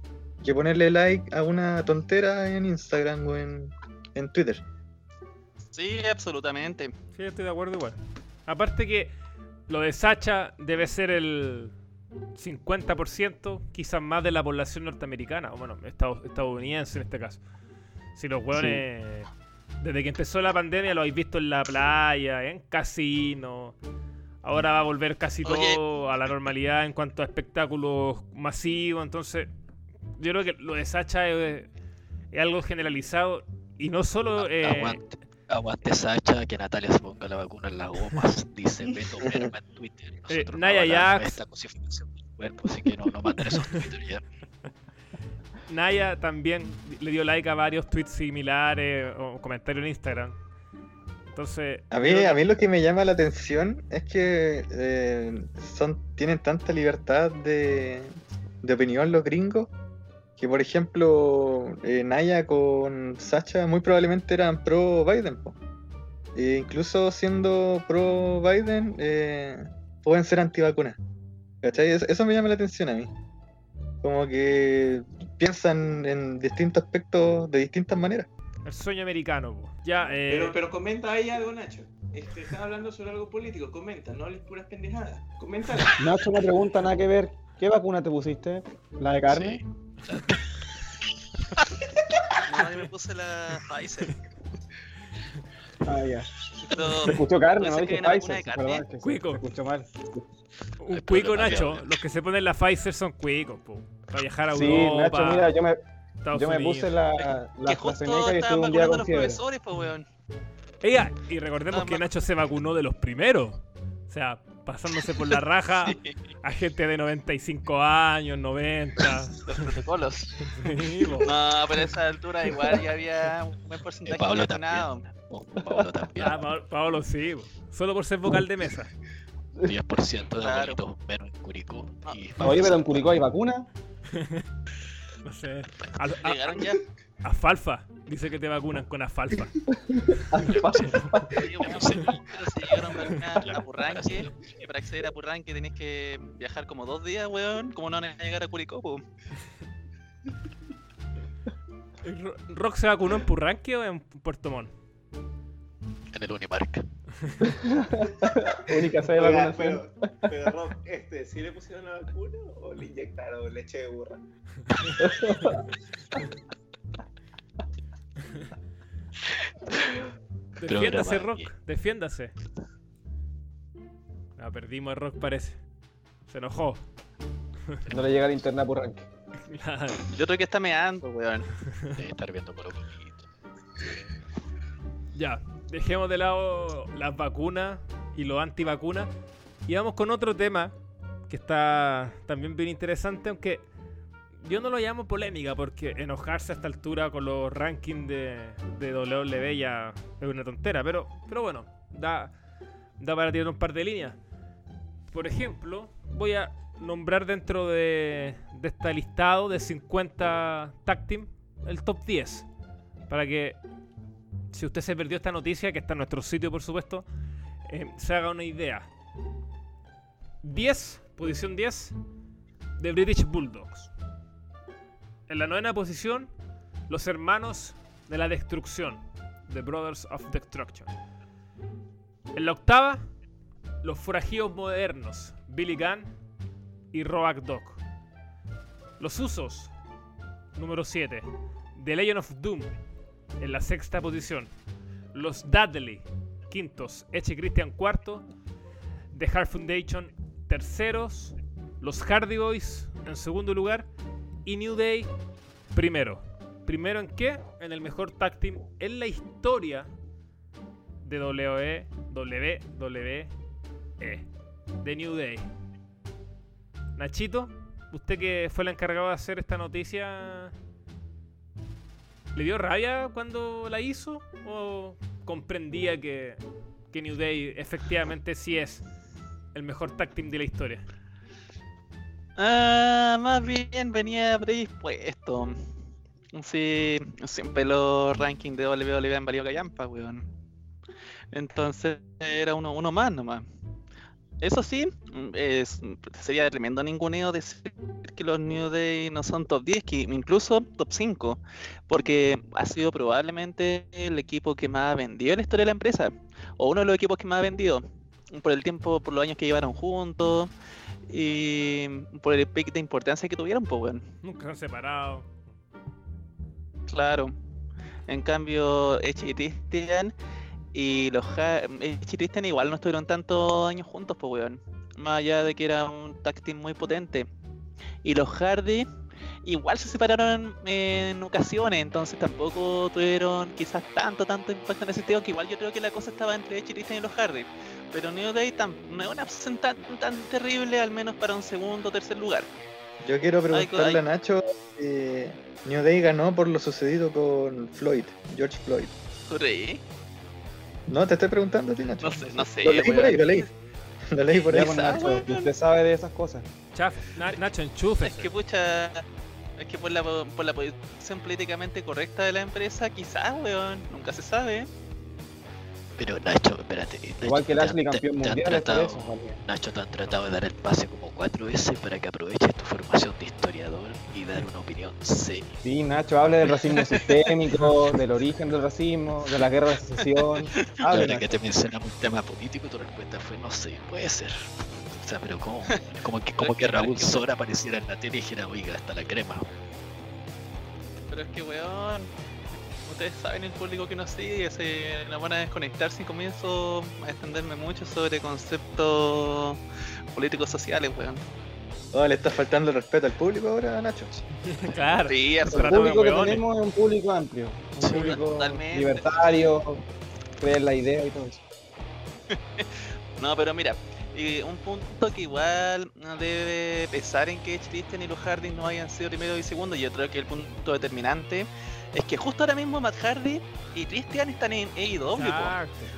Que ponerle like a una tontera en Instagram o en, en Twitter. Sí, absolutamente. Sí, estoy de acuerdo igual. Aparte que lo de Sacha debe ser el 50%, quizás más de la población norteamericana, o bueno, estado- estadounidense en este caso. Si los hueones, desde que empezó la pandemia, lo habéis visto en la playa, en casinos. Ahora va a volver casi Oye. todo a la normalidad en cuanto a espectáculos masivos. Entonces, yo creo que lo de Sacha es, es algo generalizado. Y no solo. eh, Aguante, aguante Sacha, que Natalia se ponga la vacuna en las gomas, dice Beto Merma en Twitter. Nosotros no Naya avalamos Jax. esta así que no, no manden esos Twitter ya. Naya también le dio like a varios tweets similares o comentarios en Instagram. Entonces, A mí, a mí lo que me llama la atención es que eh, son, tienen tanta libertad de, de opinión los gringos que, por ejemplo, eh, Naya con Sacha muy probablemente eran pro Biden. E incluso siendo pro Biden, eh, pueden ser antivacunas. ¿Cachai? Eso, eso me llama la atención a mí. Como que piensan en distintos aspectos de distintas maneras. el sueño americano. po. Ya, eh, Pero, pero comenta ahí algo, Nacho. Este, estás hablando sobre algo político, comenta, no hables puras pendejadas. Comenta. Nacho, una pregunta, nada que ver. ¿Qué vacuna te pusiste? ¿La de carne? Sí. No, yo me puse la Pfizer. Ah, ya. Pero Se escuchó carne, ¿no? Dije vacuna de Pfizer. carne. Perdón, que se escuchó mal. Un cuico, Nacho. Los que se ponen la Pfizer son cuicos, po. Para viajar a Sí, Europa, Nacho, mira, yo me, Estados yo me puse la, que la AstraZeneca y estuve un día con los fiebre. profesores, pues, weón. Ella, y recordemos que. Nacho se vacunó de los primeros. O sea, pasándose por la raja Sí, a gente de 95 años, 90. los protocolos. Sí, po. No, pero a esa altura igual ya había un buen porcentaje Eh, Pablo vacunado. Oh, Pablo también. Ah, Pa- Pablo sí, po. solo por ser vocal de mesa. 10% de Claro. abuelitos menos en Curicó. Ah. Y Oye, pero en Curicó hay vacuna. No sé. Al- a- Llegaron ya. Alfalfa. Dice que te vacunan con Sí. pero si llegaron vacunas a Purranque, y para acceder a Purranque tenés que viajar como dos días, weón. ¿Cómo no van a llegar a Curicó, po? ¿Rock se vacunó en Purranque o en Puerto Montt? En el Unimark. Única sede de vacunación. pero, pero Rob, este, ¿sí le pusieron la vacuna o le inyectaron leche de burra? Defiéndase, Rock. Defiéndase. Ah, perdimos a Rock, parece. Se enojó. No le llega el internet por ranking. Claro. Yo creo que está meando, weón. Debe estar viendo por poquito. Ya, dejemos de lado las vacunas y los antivacunas y vamos con otro tema que está también bien interesante, aunque yo no lo llamo polémica porque enojarse a esta altura con los rankings de, de WWE ya es una tontera, pero, pero bueno, da, da para tirar un par de líneas. Por ejemplo, voy a nombrar dentro de, de este listado de 50 tag el top 10 para que si usted se perdió esta noticia, que está en nuestro sitio, por supuesto, eh, se haga una idea. 10, posición 10, de British Bulldogs. En la novena posición, los hermanos de la destrucción, The Brothers of Destruction. En la octava, los forajidos modernos, Billy Gunn y Roac Dog. Los usos, número 7, The Legend of Doom, en la sexta posición. Los Dudley, quintos. Eche Christian, cuarto. The Hard Foundation, terceros. Los Hardy Boys, en segundo lugar. Y New Day, primero. ¿Primero en qué? En el mejor tag team en la historia de WWE, WWE, de New Day. Nachito, usted que fue el encargado de hacer esta noticia, ¿Le dio rabia cuando la hizo? ¿O comprendía que, que New Day efectivamente sí es el mejor tag team de la historia? Ah, más bien venía predispuesto. Sí, siempre los rankings de WWE han valido callampa, weón. Entonces era uno, uno más nomás. Eso sí, mm, es, sería tremendo ninguneo decir que los New Day no son top 10, que incluso top 5, porque ha sido probablemente el equipo que más ha vendido en la historia de la empresa, o uno de los equipos que más ha vendido, por el tiempo, por los años que llevaron juntos, y por el pick de importancia que tuvieron, pues bueno. Nunca han separado. Claro. En cambio, Edge y los Ha- y Christian igual no estuvieron tantos años juntos, pues weón. Más allá de que era un tag team muy potente. Y los Hardy igual se separaron en ocasiones, entonces tampoco tuvieron quizás tanto, tanto impacto en ese sentido, que igual yo creo que la cosa estaba entre Edge y los Hardy. Pero New Day no es una opción tan, tan terrible, al menos para un segundo o tercer lugar. Yo quiero preguntarle ay. a Nacho. eh, New Day ganó por lo sucedido con Floyd, George Floyd. ¿Creí? No, te estoy preguntando a ti, Nacho. No sé, no sé. Lo leí por ahí, lo leí. Lo leí por ahí. con Nacho, usted sabe de esas cosas. Chaf, Nacho, enchufe. Es que pucha, es que por la, po- por la posición políticamente correcta de la empresa, quizás, weón, nunca se sabe. Pero Nacho, espérate. Nacho, Igual que te Lashley, te- campeón te han mundial, por tratado- eso. Nacho, te han tratado de dar el pase como cuatro veces para que aproveches tu formación de historiador y dar una opinión seria. Sí, Nacho, hable del racismo sistémico, del origen del racismo, de la guerra de secesión. Hable, Ahora que te mencionamos un tema político, tu respuesta fue no sé, puede ser. O sea, pero ¿cómo? Como que, como que Raúl Sora apareciera en la tele y dijera, oiga, hasta la crema. Pero es que, weón, ustedes saben el público que nos sigue, se nos van a desconectar si comienzo a extenderme mucho sobre conceptos políticos sociales, weón. Oh, le está faltando el respeto al público ahora, Nacho. Claro. Sí, El público que tenemos es un público amplio, un Sí, público totalmente. libertario, cree en la idea y todo eso. No, pero mira, y un punto que igual debe pesar en que Christian y los Hardy no hayan sido primero y segundo, y yo creo que el punto determinante es que justo ahora mismo Matt Hardy y Christian están en AEW.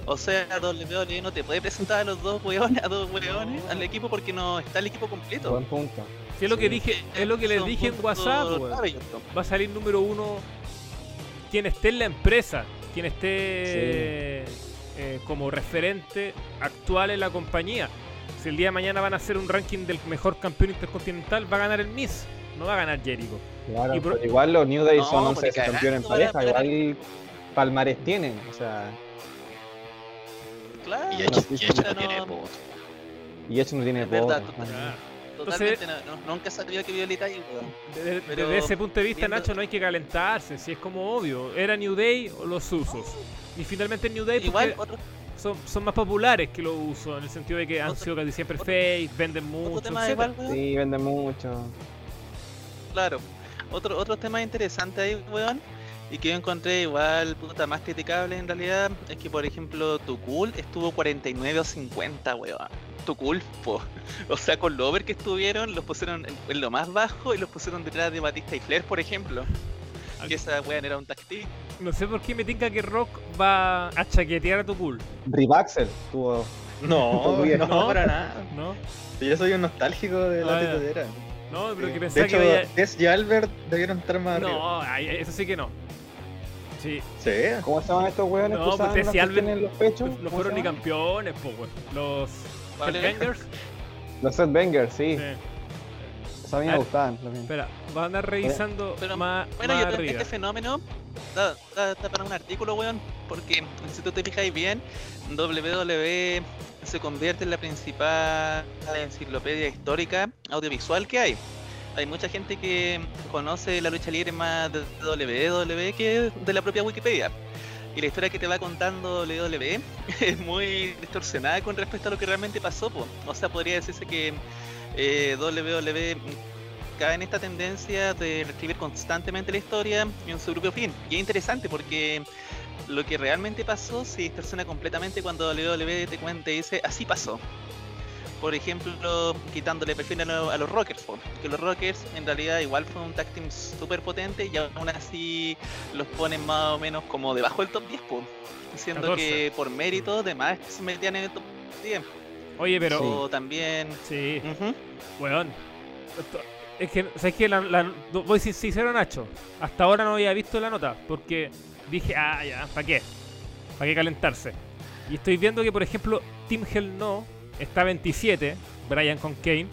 O sea, WWE no te puede presentar a los dos weones, a dos weones al equipo porque no está el equipo completo. Buen punto. Sí, es lo que Sí. dije, es lo que les Son dije en WhatsApp, weón. Va a salir número uno quien esté en la empresa, quien esté eh, como referente actual en la compañía. Si el día de mañana van a hacer un ranking del mejor campeón intercontinental, va a ganar el Miz, no va a ganar Jericho. Claro, Y por- pero igual los New Day No, son 11 porque veces campeones en pareja, igual palmares tienen, o sea, Claro, Y Edge, y no tiene voto. y Edge no tiene voto. total. Totalmente no, no- nunca sabía que Violeta ahí, weón. Desde, Pero desde ese punto de vista, viendo- Nacho, no hay que calentarse, si es como obvio. ¿Era New Day o los usos? Y finalmente New Day porque Igual, otro, son, son más populares que los usos, en el sentido de que han Otro- sido casi siempre otro- face, venden mucho, tema igual. Sí, venden mucho. Claro. Otro, otro tema interesante ahí, weón, y que yo encontré igual, puta, más criticable en realidad, es que, por ejemplo, Tukul estuvo 49 o 50, weón. Tukul, po. O sea, con lo over que estuvieron, los pusieron en, en lo más bajo y los pusieron detrás de Batista y Flair, por ejemplo. Que esa weón era un team. No sé por qué me tinca que Rock va a chaquetear a tu cool, Ribaxel tuvo. No, no, ¿no? para nada. ¿no? Yo soy un nostálgico de la Ah. No, pero que De pensaba hecho, que. Tess y Albert debieron estar más arriba. No, ay, eso sí que no. Sí, Sí. ¿Cómo se llaman estos hueones No, pues, las si Albert- en los pechos? no ¿Cómo fueron ni campeones, po, weón. Los. Headbangers. Los Seth Bangers, sí. Sí. A mí me gustaban. Espera, van a andar revisando Pero, más, Bueno, más yo creo que arriba. este fenómeno da, da- da para un artículo, weón, porque si tú te fijáis bien, WWE se convierte en la principal enciclopedia histórica audiovisual que hay. Hay mucha gente que conoce la lucha libre más de WWE que de la propia Wikipedia. Y la historia que te va contando WWE es muy distorsionada con respecto a lo que realmente pasó. O sea, podría decirse que eh, WWE cae en esta tendencia de reescribir constantemente la historia en su propio fin. Y es interesante porque lo que realmente pasó se distorsiona completamente cuando WWE te cuenta y dice así pasó. Por ejemplo, quitándole perfil a, lo- a los Rockers, que los Rockers en realidad igual fue un tag team súper potente y aún así los ponen más o menos como debajo del top 10, po, diciendo 14. que por mérito de más se metían en el top 10. Oye, pero... O también... Sí, weón. Es que, ¿sabes qué? La, la- voy sin sincero, Nacho. Hasta ahora no había visto la nota. Porque dije, ah, ya, ¿para qué? ¿Para qué calentarse? Y estoy viendo que, por ejemplo, Team Hell No está 27, Brian con Kane.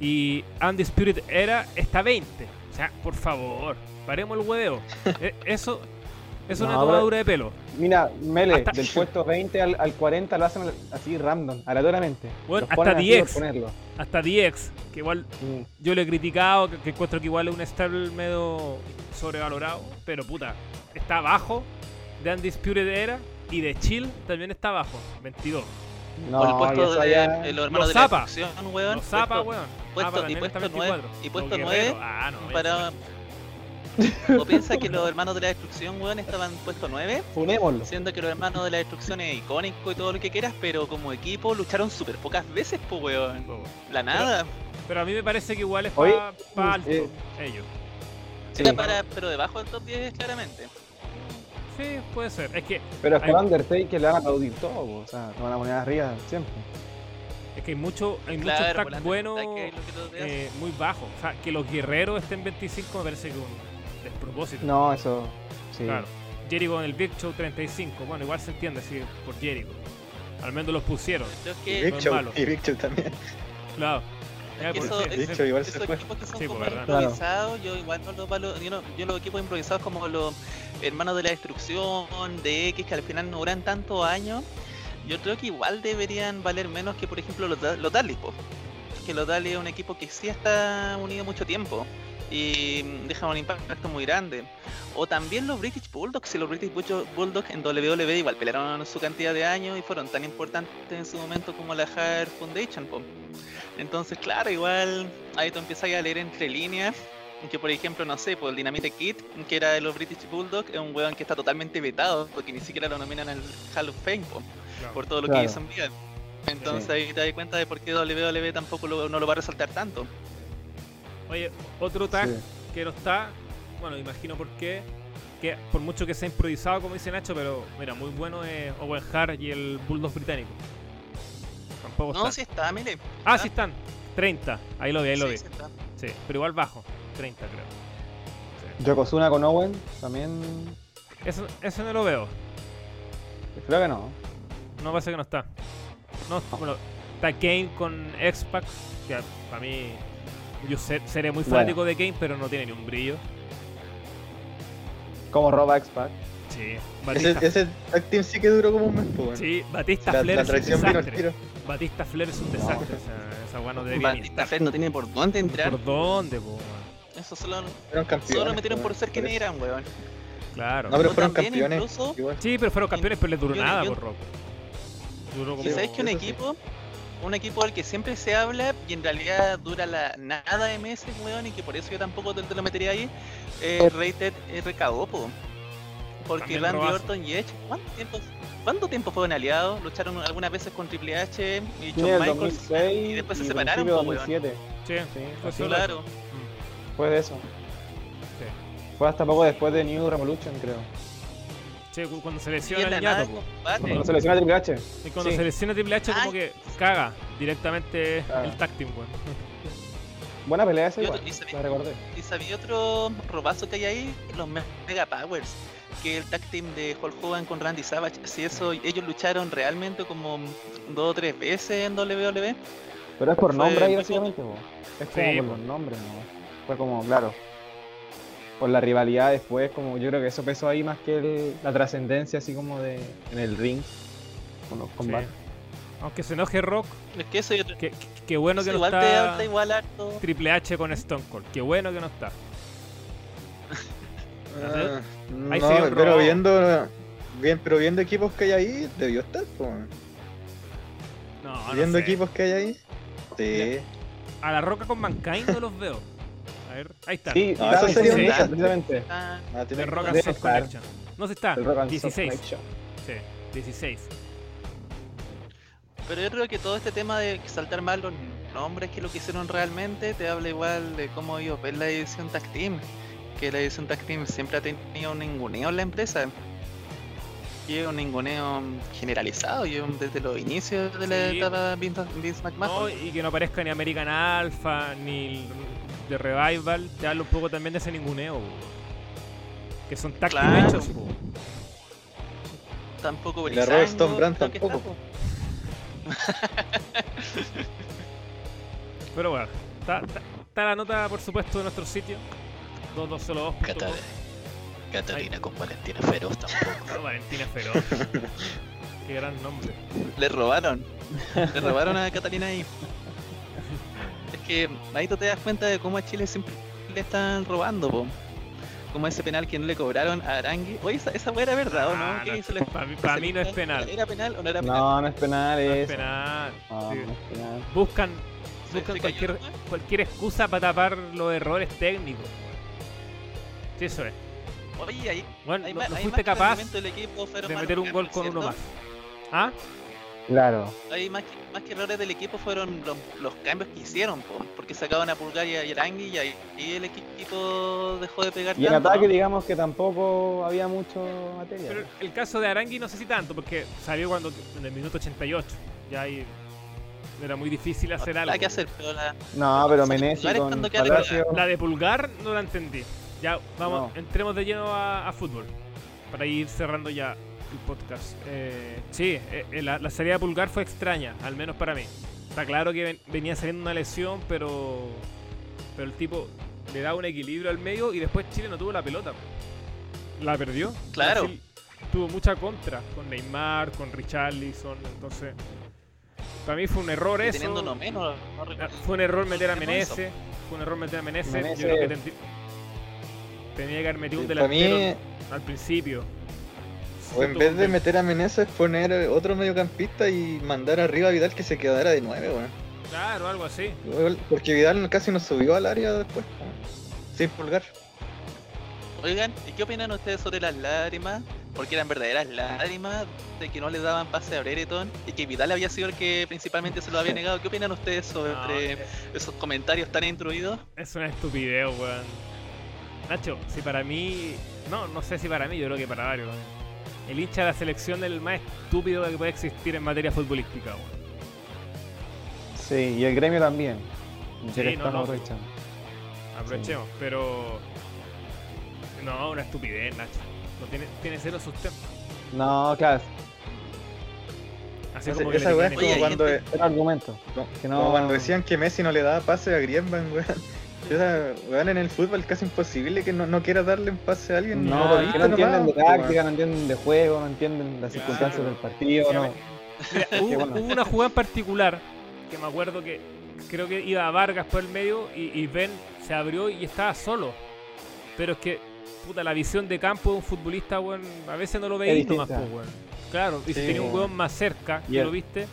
Y Undisputed Era está 20. O sea, por favor, paremos el hueveo. E- eso es una No, tomadura de pelo. Mira, Mele, Hasta- del puesto 20 al, al 40 lo hacen así random, aleatoriamente. Bueno, hasta ponen así 10. por ponerlo. Hasta DX, que igual Mm. yo lo he criticado, que, que encuentro que igual es un stable medio sobrevalorado, pero puta, está abajo de Undisputed Era y de Chill también está abajo, 22. No, o el puesto de, ya- de los hermanos Los de la Zapa. weón. Los Zapa, puesto- weón. puesto- Ah, pero y también puesto está nueve- 24. y puesto Los nueve guerreros, Ah, no, Para... O piensa que los hermanos de la destrucción, weón, estaban puesto 9, Funémoslo. siendo que los hermanos de la destrucción es icónico y todo lo que quieras, pero como equipo lucharon súper pocas veces, pues weón. La nada. Pero a mí me parece que igual es para alto eh, ellos. Sí. Era para, pero debajo del top 10 claramente. Sí, puede ser. Es que, Pero es que Hay- Undertaker le van a aplaudir todo, po, o sea, lo van a poner arriba siempre. es que hay mucho, hay muchos Claro, por la buenos eh, muy bajos. O sea, que los guerreros estén 25 me parece que un No, eso, sí. Claro. Jericho en el Big Show 35. Bueno, igual se entiende si por Jericho. Al menos los pusieron. Que Big no es Show, malo. y Big Show también. Claro. Ya, eso- igual esos equipos que son Sí, como pues. Claro. improvisados, yo igual no los valoro, yo, no- yo los equipos improvisados como los hermanos de la destrucción, de X, que al final no duran tantos años, yo creo que igual deberían valer menos que por ejemplo los, los po. que los Dudley es un equipo que sí está unido mucho tiempo y mm, deja un impacto muy grande. O también los British Bulldogs, si los British Bull- Bulldogs en WWE igual pelearon su cantidad de años y fueron tan importantes en su momento como la Hard Foundation. po. Entonces, claro, igual ahí tú empiezas a leer entre líneas. Que por ejemplo, no sé, pues el Dynamite Kid, que era de los British Bulldogs, es un weón que está totalmente vetado, porque ni siquiera lo nominan al Hall of Fame po, Claro. por todo lo Claro. que hizo en vida. Entonces ahí te das cuenta de por qué WWE tampoco lo- no lo va a resaltar tanto. Oye, otro tag Sí. que no está, bueno, imagino por qué, que por mucho que sea improvisado, como dice Nacho, pero mira, muy bueno es Owen Hart y el Bulldog británico. Tampoco No, están. sí está, mire. Ah, sí están. 30. Ahí lo vi, ahí lo Sí, vi. sí. Sí, pero igual bajo. 30 creo. Sí. Yokozuna con Owen, también. Eso, eso no lo veo. Creo que no. No parece que no está. No, bueno, está Kane con X-Pac, que para mí yo seré muy Bueno. fanático de Kane, pero no tiene ni un brillo. Como roba X-Pac. Sí, Ese, Batista, ese tag team sí que duró como un mes, pues, weón. sí, Batista La, Flair la es un desastre. Batista Flair es un desastre. Esa, esa weá no ni Batista. Flair no tiene por dónde entrar. ¿Por dónde, po? Eso solo, Fueron campeones. solo lo metieron por ser quien eran, weón. Claro. No, pero fueron campeones. incluso-. Sí, pero fueron campeones, pero les duró nada, yo- por Rock. Duró como. Y sabéis que un sí. Un equipo del que siempre se habla y en realidad dura la nada de meses, weón, y que por eso yo tampoco te, te lo metería ahí, eh, Rated RKO, po. Porque También Randy robazo. Orton y Edge, ¿cuánto tiempo, ¿cuánto tiempo fueron aliados? Lucharon algunas veces con Triple H y el Michaels 2006 y después se y separaron, po, weón. 2007. Sí, Sí, fue Claro. Mm, Fue de eso. sí. Fue hasta poco después de New Revolution, creo. Sí, cu- cuando se Y lesiona en la el ñato, po. Cuando se lesiona Triple H. Y cuando Sí. se lesiona Triple H, como Ay. que caga directamente Claro. el tag team, weón. Buena pelea esa Y igual. y sabí- La recordé. Y sabía otro robazo que hay ahí, los Me- Mega Powers, que el tag team de Hulk Hogan con Randy Savage, si eso ellos lucharon realmente como dos o tres veces en WWE. Pero es por nombre ahí básicamente, po. Es como Sí, por po. los nombres, ¿no? Fue como, claro. Por la rivalidad después, como yo creo que eso pesó ahí más que el- la trascendencia así como de en el ring. Con los combates. Aunque se enoje Rock, Es que eso yo qué qué- qué bueno que no igual te está habla igual harto. Triple H con Stone Cold. Qué bueno que no está. Ahí no, pero viendo, bien, pero viendo equipos que hay ahí, debió estar, pues. No, no viendo sé. equipos que hay ahí. Sí. A la Roca con Mankind no los veo. A ver, ahí está. Sí, No, claro, eso sería un sí, desastre. precisamente. Ah, Ah, tiene Rock and debe Soft estar. Connection. No se está. El Rock and Soft 16. Connection. Sí, 16. pero yo creo que todo este tema de saltar mal los nombres que lo que hicieron realmente te habla igual de cómo ellos ven la edición Tag Team. Que la edición Tag Team siempre ha tenido un ninguneo en la empresa. Y es un ninguneo generalizado, y un- desde los inicios de la Sí. etapa Vince, Vince McMahon. No, y que no aparezca ni American Alpha, ni de Revival, te habla un poco también de ese ninguneo, que son tácticos Claro. hechos. po. Tampoco El error de Brizango, Stone Brand tampoco. po. Pero bueno, está, está- está la nota, por supuesto, de nuestro sitio. 2202.com. Cata- Catalina con Valentina Feroz tampoco. Valentina Feroz. Qué gran nombre. Le robaron. Le robaron a Catalina ahí. Es que ahí tú te das cuenta de cómo a Chile siempre le están robando, po. Como ese penal que no le cobraron a Arangui. Oye, esa, esa era verdad o no? Ah, ¿Qué no, hizo el- pa' mí- pa' ese mí no es penal? ¿Era penal o no era penal? No, no es penal, No es penal. No, Sí. no es penal. Buscan, ¿Se- buscan cualquier, cualquier excusa para tapar los errores técnicos. Sí, eso es. Oye, ahí, Bueno, hay no, más- no hay fuiste capaz de meter un gol con uno más. ¿Ah? Claro. Hay más que, más que errores del equipo fueron los, los cambios que hicieron, po, porque sacaban a Pulgar y a y a Arangui y ahí el equipo dejó de pegar Y en ataque, ¿no? digamos que tampoco había mucho material. Pero el caso de Arangui no sé si tanto, porque salió cuando en el minuto 88. Ya ahí era muy difícil hacer algo. Hay que hacer, pero la, No, pero Menezes con Palacio. La de Pulgar no la entendí. Ya, vamos, No. entremos de lleno a, a fútbol. Para ir cerrando ya el podcast. Eh, sí, eh, eh, la, la salida de Pulgar fue extraña, al menos para mí. Está claro que ven- venía saliendo una lesión, pero. Pero el tipo le da un equilibrio al medio y después Chile no tuvo la pelota. La perdió. Claro. Brasil tuvo mucha contra con Neymar, con Richarlison, entonces. Para mí fue un error eso. teniendo uno menos. no Ah, recuerdo. Fue un error meter a ¿Qué Menezes. Fue un error meter a Menezes. Menezes. Yo creo que tenía que haber metido un mí, delantero al principio. O en vez de meter a Menezes, poner otro mediocampista y mandar arriba a Vidal que se quedara de nueve, weón. Claro, algo así. Porque Vidal casi nos subió al área después. weón. Sin pulgar. Oigan, ¿y qué opinan ustedes sobre las lágrimas? Porque eran verdaderas lágrimas de que no le daban pase a Brereton y que Vidal había sido el que principalmente se lo había negado. ¿Qué opinan ustedes sobre No, eh, esos comentarios tan instruidos? es una estupidez, weón. Nacho, si para mí. No, no sé si para mí, yo creo que para varios. weón. El hincha de la selección es el más estúpido que puede existir en materia futbolística, weón. Sí, y el gremio también. Ya Sí, que no, estamos no. aprovechando. Aprovechemos, pero. No, una estupidez, Nacho. No tiene, tiene cero sustento. No, claro, Así Ese- como que esa weá es como cuando, gente- era argumento. Que no- como cuando decían que Messi no le daba pase a Griezmann, weón. Weón, en el fútbol es casi imposible que no, no quiera darle un pase a alguien. No, porque no entienden de nomás, táctica, no entienden de juego, no entienden las Claro. circunstancias del partido, no. Mira, hubo, bueno. hubo una jugada en particular que me acuerdo que creo que iba a Vargas por el medio y, y Ben se abrió y estaba solo. Pero es que, puta, la visión de campo de un futbolista, weón, a veces no lo veis nomás, pues, weón. Claro, y si Sí, tenía un weón. weón más cerca, Y que el- lo viste,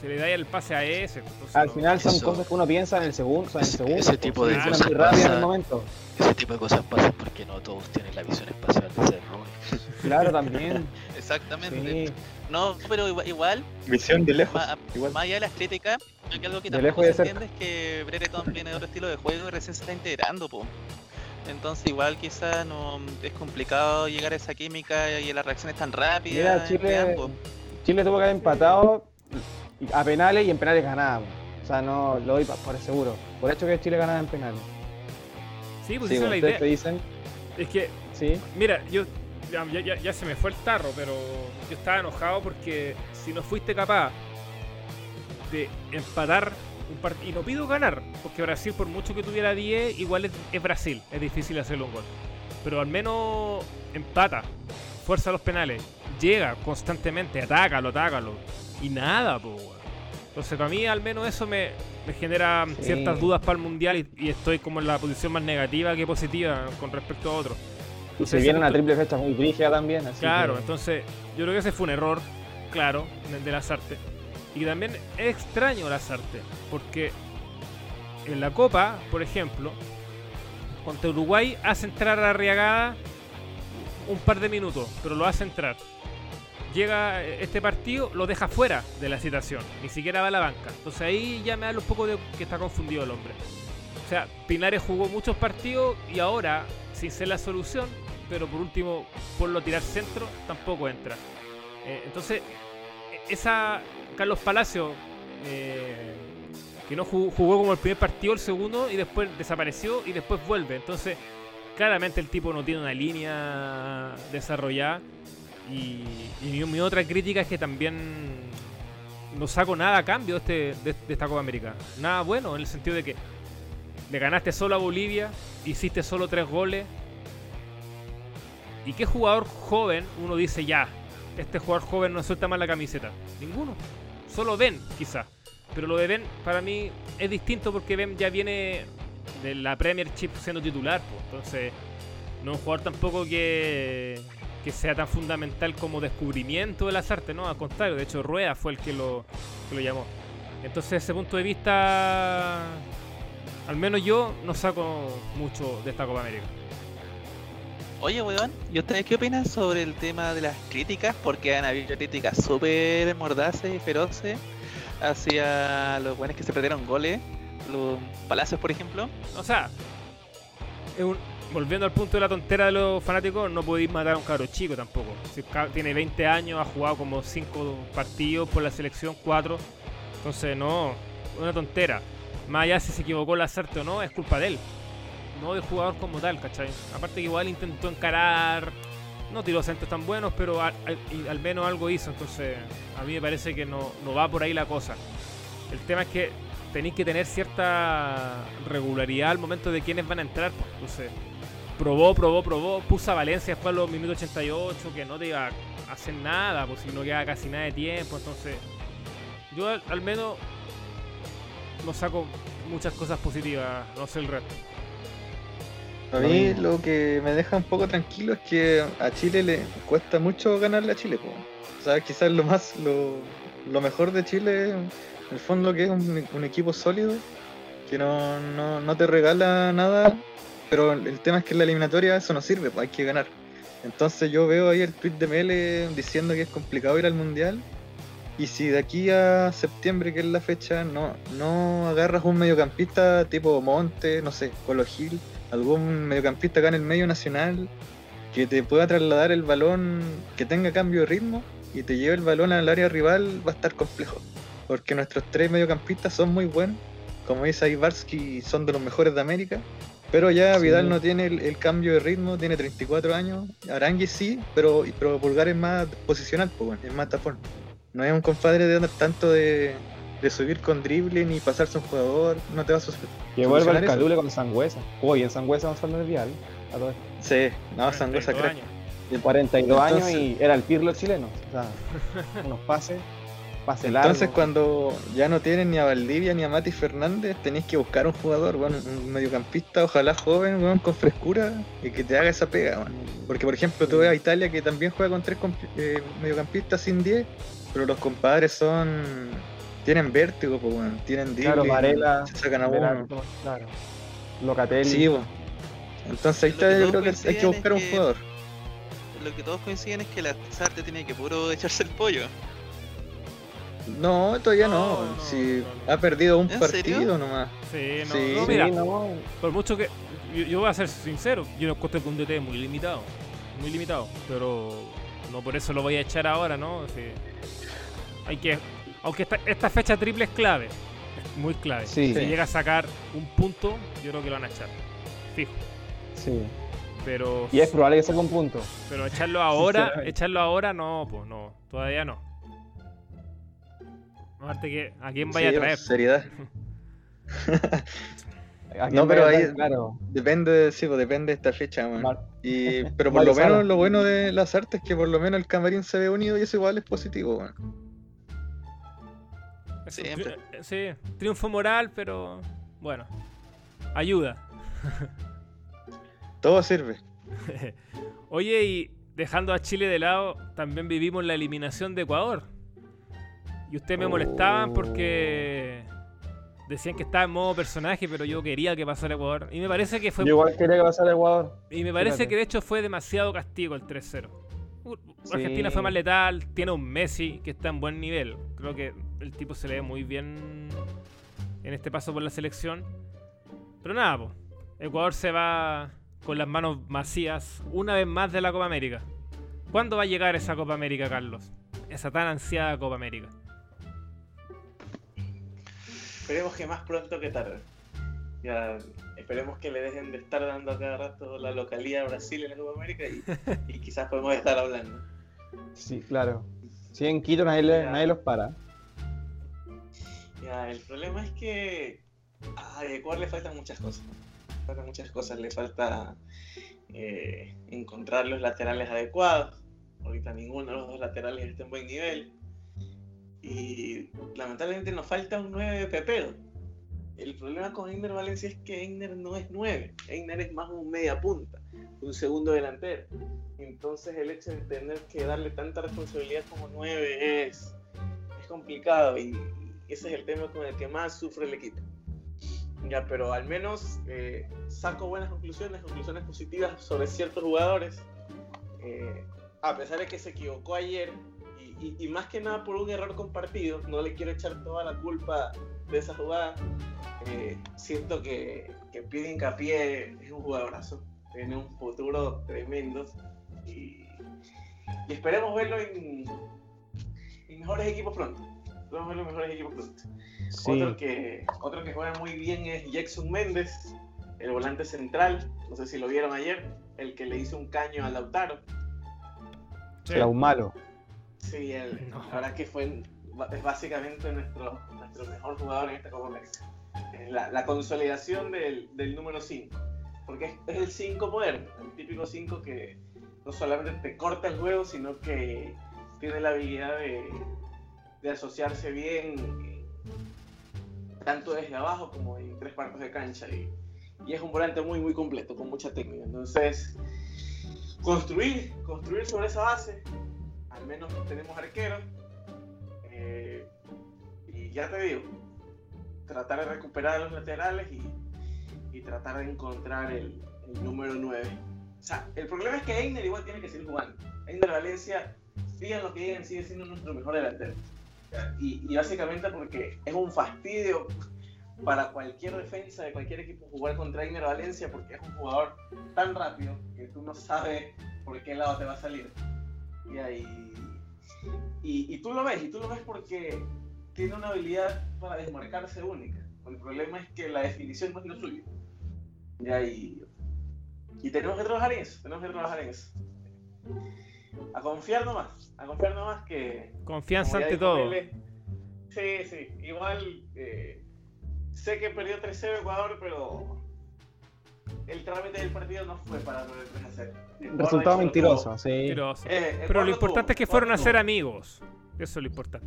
se le da el pase a ese. pues, entonces Al final son Eso- cosas que uno piensa en el segundo, o sea, en el Ese- segundo. ese tipo de cosas muy rápido en el pasa- momento. Ese tipo de cosas pasan porque no todos tienen la visión espacial de ser Roy. Claro, también. Exactamente. Sí. No, pero igual, igual Visión de lejos. más, Igual. más allá de la estética, creo que algo que De tampoco se entiende es que Brereton viene de otro estilo de juego y recién se está integrando, po. Entonces igual quizás no es complicado llegar a esa química y las reacciones tan rápidas Mira, Chile. Chile tuvo que haber empatado a penales y en penales ganábamos. O sea, no lo doy por seguro. Por hecho que Chile ganaba en penales. Sí, pues Sí, esa es la ustedes idea. te dicen, Es que sí. Mira, yo ya, ya- ya- ya se me fue el tarro, pero yo estaba enojado porque si no fuiste capaz de empatar un partido, y no pido ganar, porque Brasil por mucho que tuviera 10, igual es, es Brasil, es difícil hacerle un gol. Pero al menos empata, fuerza los penales, llega constantemente, atácalo, atácalo. Y nada, weón. Entonces para mí al menos eso me, me genera Sí. ciertas dudas para el Mundial y, y estoy como en la posición más negativa que positiva con respecto a otros. Y se viene una triple fecha muy brígida también. Así Claro, que- entonces yo creo que ese fue un error, claro, de, de Lazarte. Y también es extraño Lazarte, porque en la Copa, por ejemplo, contra Uruguay hace entrar a Arriagada un par de minutos, pero lo hace entrar. Llega este partido, lo deja fuera de la citación, ni siquiera va a la banca. Entonces ahí ya me da un poco de que está confundido el hombre. O sea, Pinares jugó muchos partidos y ahora, sin ser la solución, pero por último, ponlo a tirar centro, tampoco entra. Eh, entonces, e- esa Carlos Palacio, eh, Que no jugó, jugó como el primer partido, el segundo, y después desapareció y después vuelve. Entonces, claramente el tipo no tiene una línea desarrollada. Y, y mi, otra crítica es que también no saco nada a cambio este, de, de esta Copa América. Nada bueno, en el sentido de que le ganaste solo a Bolivia, hiciste solo tres goles. ¿Y qué jugador joven uno dice ya? Este jugador joven no suelta más la camiseta. Ninguno. Solo Ben, quizás. Pero lo de Ben para mí es distinto porque Ben ya viene de la Premiership siendo titular. pues. Entonces, no es un jugador tampoco que, que sea tan fundamental como descubrimiento de las artes, ¿no? Al contrario, de hecho Rueda fue el que lo, que lo llamó. Entonces, desde ese punto de vista, al menos yo no saco mucho de esta Copa América. Oye, weón, ¿y ustedes qué opinan sobre el tema de las críticas? Porque han habido críticas súper mordaces y feroces hacia los buenos que se perdieron goles. Los Palacios, por ejemplo. O sea, es un- volviendo al punto de la tontera de los fanáticos, no podéis matar a un cabro chico tampoco. Tiene 20 años, ha jugado como 5 partidos por la selección, 4. Entonces, no, una tontera. Más allá si se equivocó la o no, es culpa de él. No del jugador como tal, ¿cachai? Aparte que igual intentó encarar, no tiró centros tan buenos, pero al, al menos algo hizo. Entonces, a mí me parece que no, no va por ahí la cosa. El tema es que tenéis que tener cierta regularidad al momento de quiénes van a entrar. pues. Entonces, probó, probó, probó. Puso a Valencia después a los minutos 88, que no te iba a hacer nada, pues si no queda casi nada de tiempo. Entonces, yo al, menos no saco muchas cosas positivas, no sé el resto. A mí lo que me deja un poco tranquilo es que a Chile le cuesta mucho ganarle a Chile. po. O sea, quizás lo más lo, lo mejor de Chile, en el fondo que es un, equipo sólido, que no, no, no te regala nada, pero el, el tema es que en la eliminatoria eso no sirve, pues hay que ganar. Entonces yo veo ahí el tweet de Mele diciendo que es complicado ir al Mundial. Y si de aquí a septiembre, que es la fecha, no, no agarras un mediocampista tipo Monte, no sé, Colo Gil, algún mediocampista acá en el medio nacional que te pueda trasladar el balón, que tenga cambio de ritmo y te lleve el balón al área rival, va a estar complejo. Porque nuestros tres mediocampistas son muy buenos. Como dice Ivarsky, son de los mejores de América. Pero ya Sí. Vidal no tiene el, el cambio de ritmo, tiene 34 años. Arangui sí, pero, pero Pulgar es más posicional, pues bueno, es más tapón. No es un compadre de andar tanto de, de subir con drible ni pasarse un jugador, no te va a suceder. Que vuelva el. Calule con Sangüesa. Uy, en Sangüesa vamos a hablar del Vial. A todo esto. Sí, no, Sangüesa 32 crack. De 42 años y era el Pirlo chileno. O sea, unos pases, pase largo. Entonces cuando ya no tienen ni a Valdivia ni a Mati Fernández, tenéis que buscar un jugador, bueno, un mediocampista, ojalá joven, weón, con frescura y que te haga esa pega, weón. Porque por ejemplo tú ves a Italia que también juega con tres eh, mediocampistas sin 10, pero los compadres son tienen vértigo, pues weón, tienen drible, Claro, Varela, se sacan a uno. Berardo, claro. Locatelli. Sí. Entonces ahí está, yo creo que hay que buscar es un que- jugador. Lo que todos coinciden es que la Sarte tiene que puro echarse el pollo. No, todavía no, No, no, si no, no. ha perdido un ¿En partido serio? nomás. Sí, no, Sí, no, Sí, mira, no, por mucho que. Yo, yo voy a ser sincero, yo encuentro que un DT es muy limitado. Muy limitado. Pero no por eso lo voy a echar ahora, ¿no? Sí. Hay que. Aunque esta, esta fecha triple es clave. Es muy clave. Sí. Si Sí. llega a sacar un punto, yo creo que lo van a echar. Fijo. Sí. Pero. Y es probable que saque un punto. Pero echarlo ahora, echarlo ahora no, pues no, todavía no. Aparte que, ¿a quién vaya Sí, a traer? seriedad. ¿A quién No, pero ahí-? Claro. Depende, de- sí, pues depende de esta fecha, Y, pero por lo menos lo bueno de las artes es que por lo menos el camarín se ve unido y eso igual es positivo, Siempre. tri- eh, sí, triunfo moral, pero bueno, ayuda. Todo sirve. Oye, y dejando a Chile de lado, también vivimos la eliminación de Ecuador. Y ustedes me molestaban porque decían que estaba en modo personaje, pero yo quería que pasara Ecuador. Y me parece que fue Yo igual quería que pasara Ecuador. Y me parece Fíjate. que de hecho fue demasiado castigo el 3-0. U- Argentina Sí. fue más letal, tiene un Messi que está en buen nivel. Creo que el tipo se le ve muy bien en este paso por la selección. Pero nada, po. Ecuador se va con las manos vacías una vez más de la Copa América. ¿Cuándo va a llegar esa Copa América, Carlos? Esa tan ansiada Copa América. Esperemos que más pronto que tarde. Ya, esperemos que le dejen de estar dando a cada rato la localidad a Brasil en la Copa América y, y quizás podemos estar hablando. Sí, claro. Si en Quito nadie, Ya. nadie los para. Ya, el problema es que a Ecuador le faltan muchas cosas. Le faltan muchas cosas. Le falta eh, encontrar los laterales adecuados. Ahorita ninguno de los dos laterales está en buen nivel. Y lamentablemente nos falta un 9 de pepero. El problema con Einer Valencia es que Einer no es 9. Einer es más un media punta, un segundo delantero. Entonces el hecho de tener que darle tanta responsabilidad como 9 es, es complicado y ese es el tema con el que más sufre el equipo. Ya, pero al menos eh, saco buenas conclusiones, conclusiones positivas sobre ciertos jugadores. Eh, a pesar de que se equivocó ayer, y, más que nada por un error compartido, no le quiero echar toda la culpa de esa jugada. eh, siento que, que Pide Hincapié es un jugadorazo, tiene un futuro tremendo y, y esperemos verlo en, en mejores equipos pronto. Esperemos verlo en mejores equipos pronto. Sí. Otro, que, otro que juega muy bien es Jackson Méndez, el volante central. No sé si lo vieron ayer, el que le hizo un caño a Lautaro. Sí. Era un malo. Sí, el, No. la verdad que fue es básicamente nuestro, nuestro mejor jugador en esta Copa América. La, la consolidación del, del número 5. Porque es, es el 5 moderno, el típico 5 que no solamente te corta el juego, sino que tiene la habilidad de, de asociarse bien tanto desde abajo como en tres partes de cancha. Y, y es un volante muy, muy completo, con mucha técnica. Entonces, construir, construir sobre esa base, al menos tenemos arquero. eh, y ya te digo, tratar de recuperar los laterales y, y tratar de encontrar el, el número 9. O sea, el problema es que Einer igual tiene que seguir jugando. Einer Valencia, digan lo que digan, sigue siendo nuestro mejor delantero. Y, y básicamente porque es un fastidio para cualquier defensa de cualquier equipo jugar contra Einer Valencia porque es un jugador tan rápido que tú no sabes por qué lado te va a salir. Y, ahí, y, y tú lo ves, y tú lo ves porque tiene una habilidad para desmarcarse única. El problema es que la definición no es lo suyo. Y, ahí, y tenemos que trabajar en eso, tenemos que trabajar en eso. A confiar nomás, a confiar nomás que, Confianza ante todo. Sí, sí. Igual eh, sé que perdió 3-0 Ecuador, pero el trámite del partido no fue para 3-0. Ecuador Resultado lo mentiroso, sí. Mentiroso. tuvo. Eh, Pero lo lo importante tuvo, es que fueron a lo ser amigos. Eso es lo importante.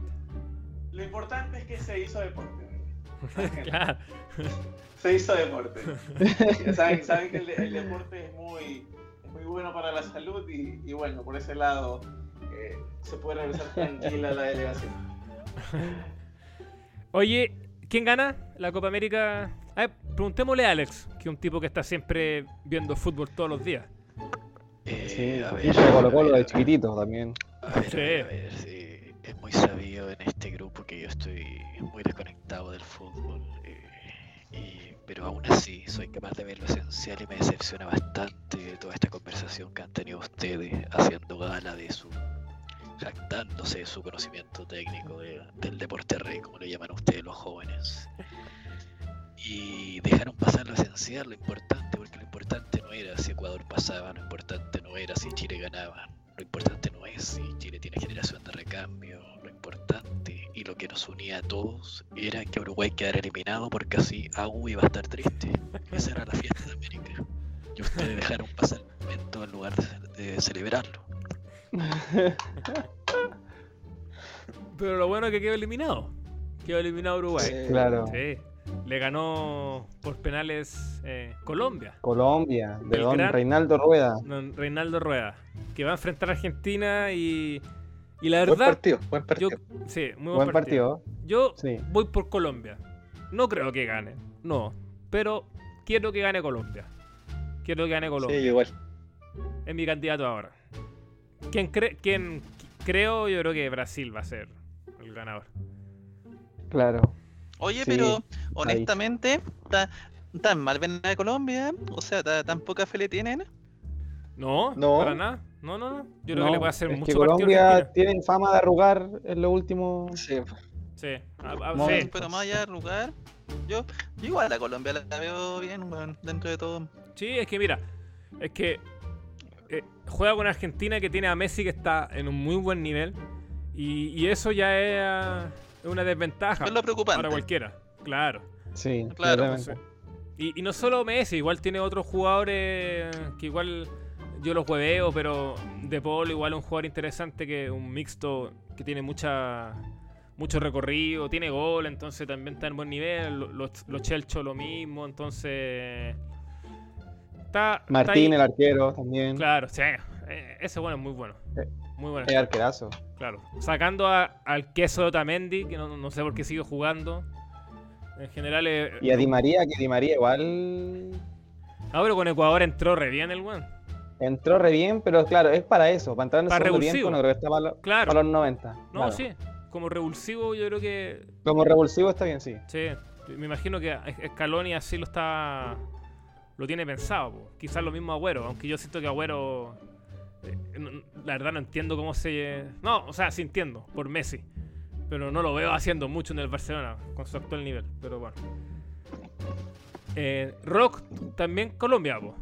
Lo importante es que se hizo deporte. Claro. Se hizo deporte. Saben, saben que el, de- el deporte es muy, es muy bueno para la salud y, y bueno, por ese lado eh, se puede regresar tranquila la delegación. Oye, ¿quién gana la Copa América? A ver, preguntémosle a Alex, que es un tipo que está siempre viendo fútbol todos los días. Eh, Sí, a ver, Colo a Colo ver, de chiquitito también. A ver, a Sí. ver, a ver, sí. Es muy sabido en este grupo que yo estoy muy desconectado del fútbol. eh, y- pero aún así soy capaz de ver lo esencial y me decepciona bastante toda esta conversación que han tenido ustedes haciendo gala de su jactándose de su conocimiento técnico de- del deporte rey, como le llaman ustedes los jóvenes. Y dejaron pasar lo esencial, lo importante, porque lo importante no era si Ecuador pasaba, lo importante no era si Chile ganaba, lo importante no es si Chile tiene generación de recambio, lo importante y lo que nos unía a todos era que Uruguay quedara eliminado porque así AU iba a estar triste. Esa era la fiesta de América. Y ustedes dejaron pasar el momento en lugar de, de celebrarlo. Pero lo bueno es que quedó eliminado. Quedó eliminado Uruguay. Sí. Claro. Sí. Le ganó por penales eh, Colombia. Colombia, de El don gran- Reinaldo Rueda. Don Reinaldo Rueda. Que va a enfrentar a Argentina y. Y la Buen verdad. partido, buen Yo, partido. sí, muy Buen partido. Yo Sí. voy por Colombia. No creo que gane. No. Pero quiero que gane Colombia. Quiero que gane Sí, Colombia. igual. Es mi candidato ahora. ¿Quién, cree quién creo? Yo creo que Brasil va a ser el ganador. Claro. Oye, Sí, pero honestamente, ¿ta- ¿tan mal ven a Colombia? O sea, ¿ta- ¿tan poca fe le tienen? No, No. para nada. No, no, no. Yo creo No, que le puede hacer es mucho que Colombia Argentina. tiene fama de arrugar en lo último. Sí, Sí, a- a- No, sí. Sí. Pero más allá de lugar, Yo, yo igual a Colombia la veo bien, weón, dentro de todo. Sí, es que mira, es que eh, juega con Argentina que tiene a Messi que está en un muy buen nivel y, y eso ya es, es una desventaja Es lo preocupante. para cualquiera, claro. Sí, Claro. Y, y no solo Messi, igual tiene otros jugadores que igual yo los hueveo, pero De Paul igual es un jugador interesante que un mixto que tiene mucha mucho recorrido, tiene gol, entonces también está en buen nivel. Lo- Los, los Chelcho lo mismo, entonces está, Martín, el arquero, también. Claro, sí, eh, ese bueno es muy bueno. Eh, Muy bueno. Es arquerazo. Claro. Sacando a- al queso de Otamendi, que no, no sé por qué sigue jugando. En general, eh, Y a Di María, que Di María igual ah, pero con Ecuador entró re bien el weón. entró re bien, pero claro, es para eso, para entrar en el Para segundo revulsivo. tiempo, no creo que está para, lo- Claro. para los 90. No, claro. sí. Como revulsivo, yo creo que. Como revulsivo está bien, sí. Sí. Me imagino que Scaloni así lo está. Lo tiene pensado. po. Quizás lo mismo Agüero, aunque yo siento que Agüero. Eh, la verdad no entiendo cómo se. No, o sea, sí entiendo, por Messi. Pero no lo veo haciendo mucho en el Barcelona, con su actual nivel. Pero bueno. Eh, Rock, también Colombia, po.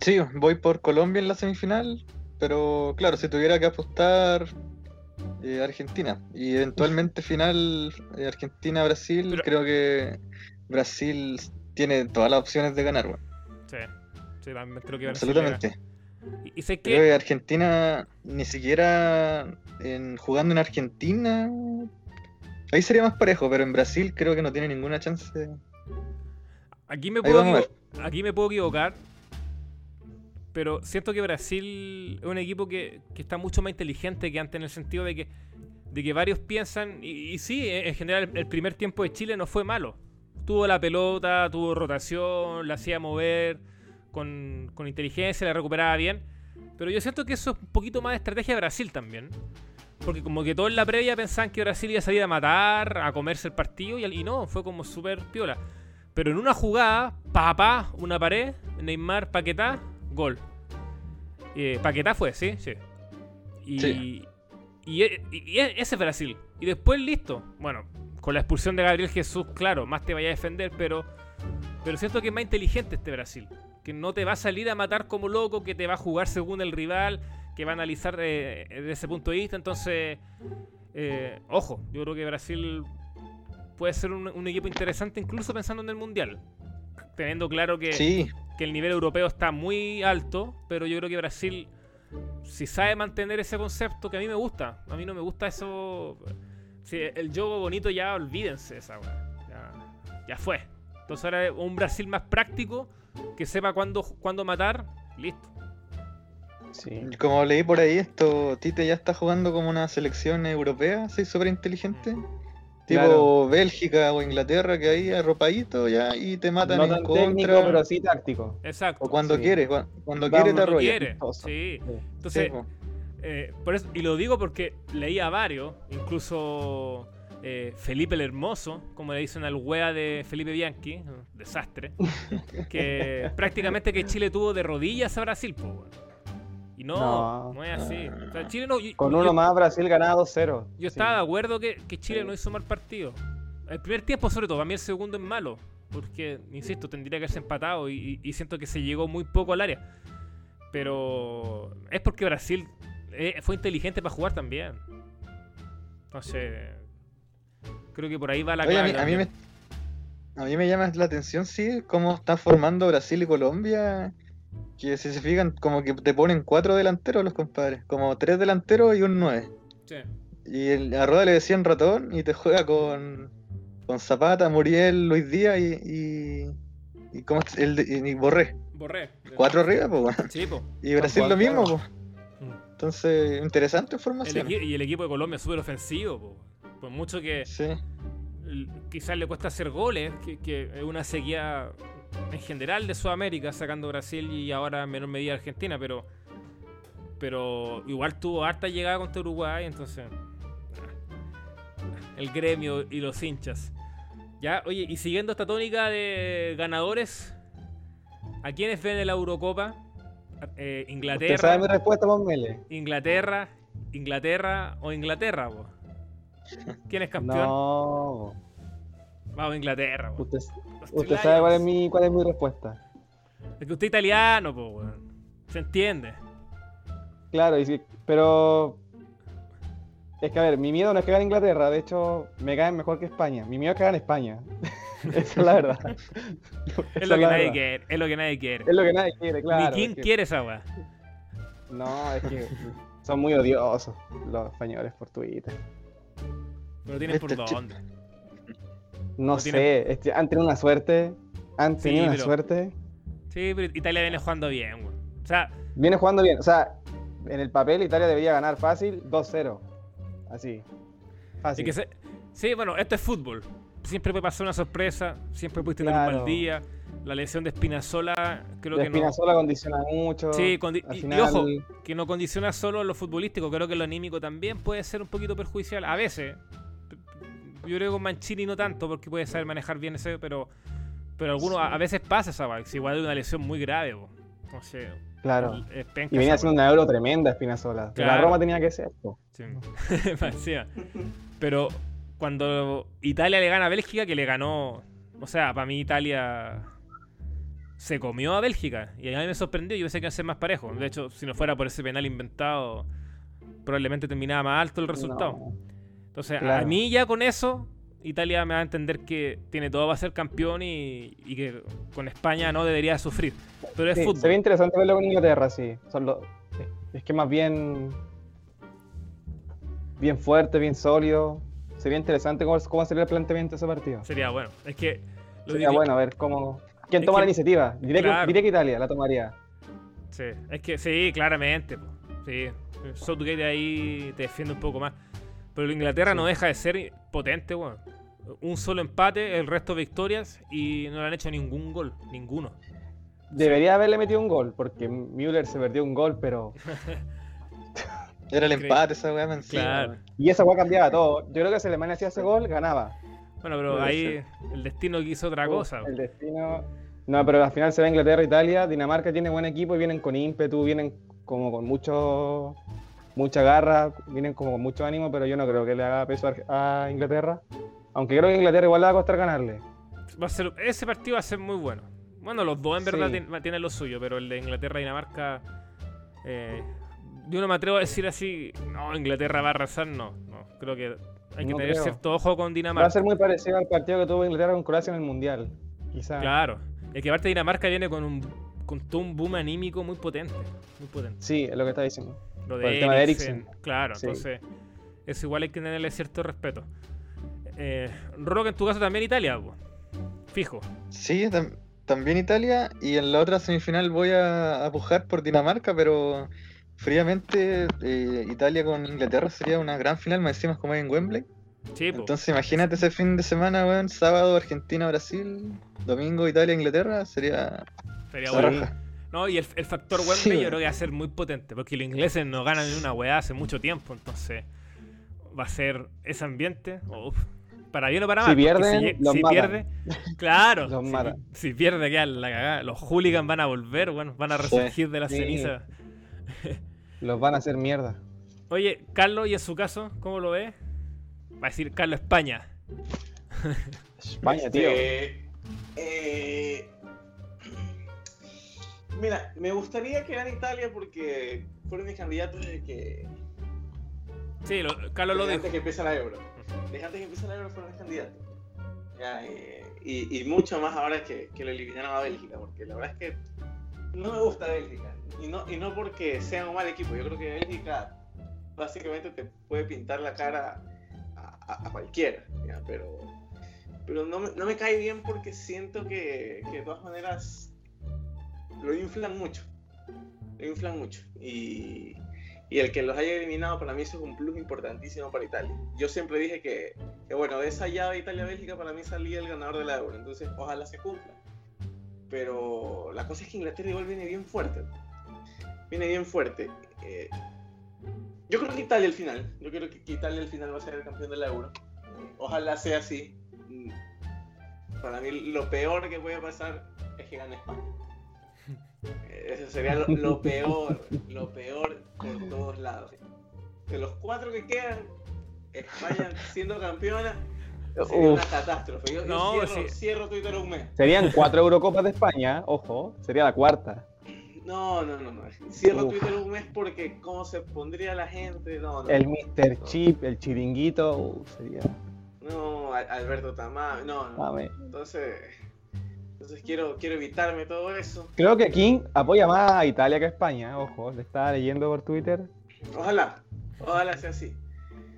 Sí, voy por Colombia en la semifinal, pero claro, si tuviera que apostar eh, Argentina y eventualmente final eh, Argentina-Brasil, Pero- creo que Brasil tiene todas las opciones de ganar, weón. Sí. Sí, también creo que Brasil absolutamente. Y sé Creo que. que Argentina ni siquiera en, jugando en Argentina ahí sería más parejo, pero en Brasil creo que no tiene ninguna chance. Aquí me puedo, aquí me puedo equivocar, pero siento que Brasil es un equipo que, que está mucho más inteligente que antes en el sentido de que, de que varios piensan, y, y sí, en general el primer tiempo de Chile no fue malo. Tuvo la pelota, tuvo rotación, la hacía mover con, con inteligencia, la recuperaba bien, pero yo siento que eso es un poquito más de estrategia de Brasil también. Porque como que todos en la previa pensaban que Brasil iba a salir a matar, a comerse el partido, y, y no, fue como súper piola. Pero en una jugada, papá, una pared, Neymar, Paquetá, gol. Eh, Paquetá fue, ¿sí? Sí. Y, Sí. y, y e- ese es Brasil. Y después listo. Bueno, con la expulsión de Gabriel Jesús, claro, más te vaya a defender, pero, pero siento que es más inteligente este Brasil. Que no te va a salir a matar como loco, que te va a jugar según el rival, que va a analizar eh, desde ese punto de vista. Entonces, eh, ojo, yo creo que Brasil puede ser un, un equipo interesante incluso pensando en el Mundial. Teniendo claro que, Sí, que el nivel europeo está muy alto, pero yo creo que Brasil, si sabe mantener ese concepto, que a mí me gusta, a mí no me gusta eso. Si el juego bonito ya olvídense esa weá. Ya, ya fue. Entonces ahora un Brasil más práctico, que sepa cuándo, cuándo matar, listo. Sí. como leí por ahí, esto Tite ya está jugando como una selección europea, así súper inteligente. Tipo Claro. Bélgica o Inglaterra, que ahí arropadito ya y te matan No en tan contra. técnico, pero sí táctico. Exacto. O cuando Sí. quiere, cua- cuando te cuando Cuando arrolla. quiere. Amistoso. Sí. Entonces. Eh, por eso, y lo digo porque leí a varios, incluso eh, Felipe el Hermoso, como le dicen al wea de Felipe Bianchi, un desastre, que prácticamente que Chile tuvo de rodillas a Brasil. Y no, no, No. es así. O sea, Chile no. yo- Con yo- uno más, Brasil ganaba 2-0. Yo Sí. estaba de acuerdo que, que Chile Sí. no hizo mal partido. El primer tiempo, sobre todo, para mí el segundo es malo. Porque, insisto, tendría que haberse empatado y, y- y siento que se llegó muy poco al área. Pero es porque Brasil eh, fue inteligente para jugar también. No sé. Creo que por ahí va la Oye, a clave. mí, a mí me, a mí me llama la atención, sí, cómo está formando Brasil y Colombia. Que si se fijan, como que te ponen cuatro delanteros los compadres. Como tres delanteros y un nueve. Sí. Y el, a Roda le decían ratón y te juega con, con Zapata, Muriel, Luis Díaz y. y, y, ¿cómo es? El de- y Borré. Borré. Cuatro arriba, pues. Sí, po. Y Brasil lo mismo, pues. Entonces, interesante formación. y el equipo de Colombia es súper ofensivo. po. Por mucho que Sí. quizás le cuesta hacer goles, que, que es una sequía en general de Sudamérica, sacando Brasil y ahora en menor medida Argentina, pero pero igual tuvo harta llegada contra Uruguay, entonces el gremio y los hinchas. Ya, oye, y siguiendo esta tónica de ganadores, ¿a quiénes ven en la Eurocopa? Eh, ¿Usted Inglaterra, sabe mi respuesta? Inglaterra, Inglaterra o Inglaterra, po? ¿Quién es campeón? No. Vamos a Inglaterra, weón. Usted, sabe cuál es mi, cuál es mi respuesta. Es que usted es italiano, po, weón. Se entiende. Claro, y sí, pero es que a ver, mi miedo no es que gane Inglaterra, de hecho me caen mejor que España. Mi miedo es que gane España. Esa es la verdad. Es lo que nadie quiere. Es lo que nadie quiere. Es lo que nadie quiere, claro. Ni quién es que- quiere esa weá. No, es que son muy odiosos los españoles por Twitter. Pero tienen por dónde. No No sé, han tenido una suerte. Han Sí, tenido una pero- suerte. Sí, pero Italia viene jugando bien, weón. O sea, Viene jugando bien. O sea, en el papel Italia debería ganar fácil 2-0. Así. y Fácil. que se- sí, bueno, esto es fútbol. Siempre puede pasar una sorpresa, siempre puedes tener un Claro. mal día. La lesión de Spinazzola, creo que no. Spinazzola condiciona mucho. Sí, condi- y- y ojo, que no condiciona solo lo futbolístico, creo que lo anímico también puede ser un poquito perjudicial. A veces. Yo creo que con Mancini no tanto, porque puede saber manejar bien ese, pero. Pero algunos, a, a veces pasa esa igual de una lesión muy grave, po. Entonces, Claro. es penca Y venía haciendo una euro tremenda Spinazzola. De La. Roma tenía que ser. Sí. Pero cuando Italia le gana a Bélgica, que le ganó. O sea, para mí Italia se comió a Bélgica. Y a mí me sorprendió. Yo pensé que iba a ser más parejo. De hecho, si no fuera por ese penal inventado, probablemente terminaba más alto el resultado. No. Entonces, a mí ya con eso, Italia me va a entender que tiene todo para ser campeón y, y que con España no debería sufrir. Pero es Sí, fútbol. se ve interesante verlo con Inglaterra, sí. Son los- es que más bien. Bien fuerte, bien sólido. Sería interesante cómo, cómo sería el planteamiento de ese partido. Sería bueno. Es que. lo Sería diría- bueno a ver cómo. ¿Quién toma que- la iniciativa? Diré, Claro. que, Italia la tomaría. Sí, es que sí, claramente. po. Sí, Southgate ahí te defiende un poco más. Pero Inglaterra Sí. no deja de ser potente, weón. Un solo empate, el resto victorias y no le han hecho ningún gol, ninguno. Debería haberle metido un gol, porque Müller se perdió un gol, pero. Era el empate esa weá Claro. Y esa weá cambiaba todo. Yo creo que si Alemania hacía ese gol, ganaba. Bueno, pero Puede ahí el destino quiso otra cosa. El destino. No, pero al final se ve Inglaterra, Italia. Dinamarca tiene buen equipo y vienen con ímpetu, vienen como con mucho. Mucha garra, vienen como con mucho ánimo, pero yo no creo que le haga peso a Inglaterra. Aunque creo que Inglaterra igual le va a costar ganarle. Va a ser, ese partido va a ser muy bueno. Bueno, los dos en verdad Sí. tienen lo suyo, pero el de Inglaterra-Dinamarca. Eh, yo no me atrevo a decir así, no, Inglaterra va a arrasar, no. no creo que hay que No tener creo. cierto ojo con Va a Dinamarca. ser muy parecido al partido que tuvo Inglaterra con Croacia en el Mundial. Claro. Es que aparte Dinamarca viene con un con todo un boom anímico muy potente. Muy potente. Sí, es lo que está diciendo. Lo de tema de Eriksen, Eriksen. Claro, Sí. entonces. Eso igual hay que tenerle cierto respeto. Eh, Rock, en tu caso también Italia, po. fijo. Sí, tam- también Italia. Y en la otra semifinal voy a, a pujar por Dinamarca, pero fríamente eh, Italia con Inglaterra sería una gran final, me decimos como es en Wembley. Sí. Entonces imagínate ese fin de semana, weón, sábado Argentina-Brasil, domingo Italia-Inglaterra, sería Sería la bueno. No, y el, el factor Sí, Wembley yo creo que va a ser muy potente, porque los ingleses no ganan ni una weá hace mucho tiempo, entonces va a ser ese ambiente. uf, para bien o para Si mal. porque pierden, los si matan. pierde, claro. Los si, matan. si pierde, queda la cagada. Los hooligans van a volver, bueno, van a resurgir de la Sí. ceniza. Los van a hacer mierda. Oye, Carlos, ¿y en su caso, cómo lo ve? Va a decir Carlos España. España, tío. Este, eh, mira, me gustaría que gane Italia porque fueron mis candidatos de que. Sí, lo- Carlos lo dijo. antes que empiece la euro. Desde antes que empiece la euro fueron mis candidatos. Ya, eh, y, y mucho más ahora que, que lo eliminaron a Bélgica, porque la verdad es que no me gusta Bélgica. Y no, y no porque sea un mal equipo, yo creo que Bélgica básicamente te puede pintar la cara a, a- a cualquiera, ya, pero, pero no, me, no me cae bien porque siento que, que de todas maneras lo inflan mucho. Lo inflan mucho. Y, y el que los haya eliminado para mí eso es un plus importantísimo para Italia. Yo siempre dije que, que bueno, de esa llave Italia-Bélgica para mí salía el ganador de la Euro, entonces ojalá se cumpla. Pero la cosa es que Inglaterra igual viene bien fuerte. Viene bien fuerte. Eh, yo creo que Italia al final. Yo creo que, Italia al final va a ser el campeón de la Euro. Ojalá sea así. Mm, Para mí lo peor que puede pasar es que gane España. Eso sería lo, lo peor, lo peor por todos lados. De los cuatro que quedan, España siendo campeona, Sería Uf. una catástrofe. Yo, yo No, cierro, sí. cierro Twitter un mes. Serían cuatro Eurocopas de España, ojo, sería la cuarta. No, no, no, no. Cierro Uf. Twitter un mes porque cómo se pondría la gente. No, no. El Mr. Chip, el chiringuito, uh, sería. No, Al- Alberto Tamá. No, no. mame. Entonces, entonces quiero, quiero evitarme todo eso. Creo que King apoya más a Italia que a España, ojo, le estaba leyendo por Twitter. Ojalá, ojalá sea así.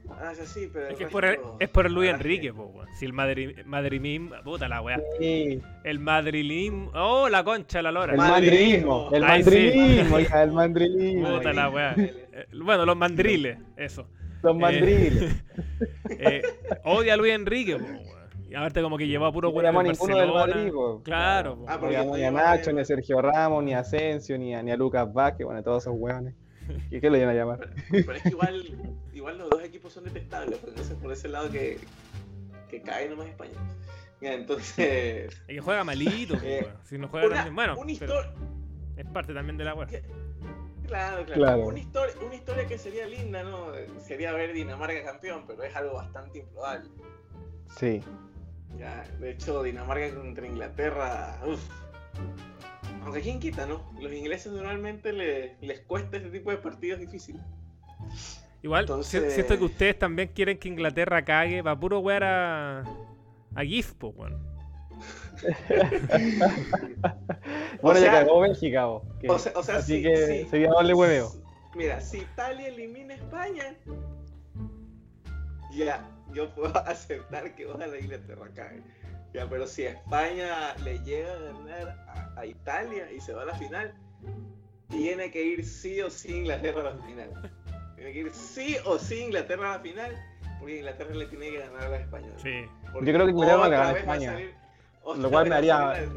Ojalá sea así, pero. Es que es por es por Luis es Enrique, po, weón. Si el Madrid, Madridim, puta la weá. Sí, El Madrilim, oh, la concha, la lora. el Madridismo. mandrilismo, el mandrilismo, hija, el mandrilismo. Puta la weá. Eh, Bueno, los mandriles, eso. Los mandriles. Eh, odia a Luis Enrique, po, weón. Y aparte como que llevó a puro No weón llama a ninguno del. Madrid, po. Claro, po. Ah, No porque llamó ni a Nacho, ni a Sergio Ramos, ni a Asensio, ni a, ni a Lucas Vázquez, bueno, todos esos hueones. ¿Qué, qué lo iban a llamar? Pero es que igual, igual los dos equipos son detestables, pues, entonces por ese lado que, que cae nomás España. Ya, entonces. Es que juega malito, po, Eh, weón. Si no juega Una, también, bueno, una pero historia. es parte también de la. Claro, claro. Claro. Una, historia, una historia que sería linda, ¿no? Sería ver Dinamarca campeón, pero es algo bastante improbable. Sí. Ya, de hecho, Dinamarca contra Inglaterra, uff. Aunque quién quita, ¿no? Los ingleses normalmente le- les cuesta este tipo de partidos difíciles. Igual, Entonces- si- siento que ustedes también quieren que Inglaterra cague, va puro wear a. a GIF, po. Bueno, sea- ya cagó Bélgica, O sea, o sea, así si- que si- sería doble hueveo. Mira, si Italia elimina a España, ya, yo puedo aceptar que ojalá Inglaterra cague. Ya, pero si España le llega a ganar a, a Italia y se va a la final, tiene que ir sí o sí Inglaterra a la final. Tiene que ir sí o sí Inglaterra a la final, porque Inglaterra le tiene que ganar a la española. Sí. Porque Yo creo que Inglaterra gana a vez va España. salir- Lo cual me va a haría-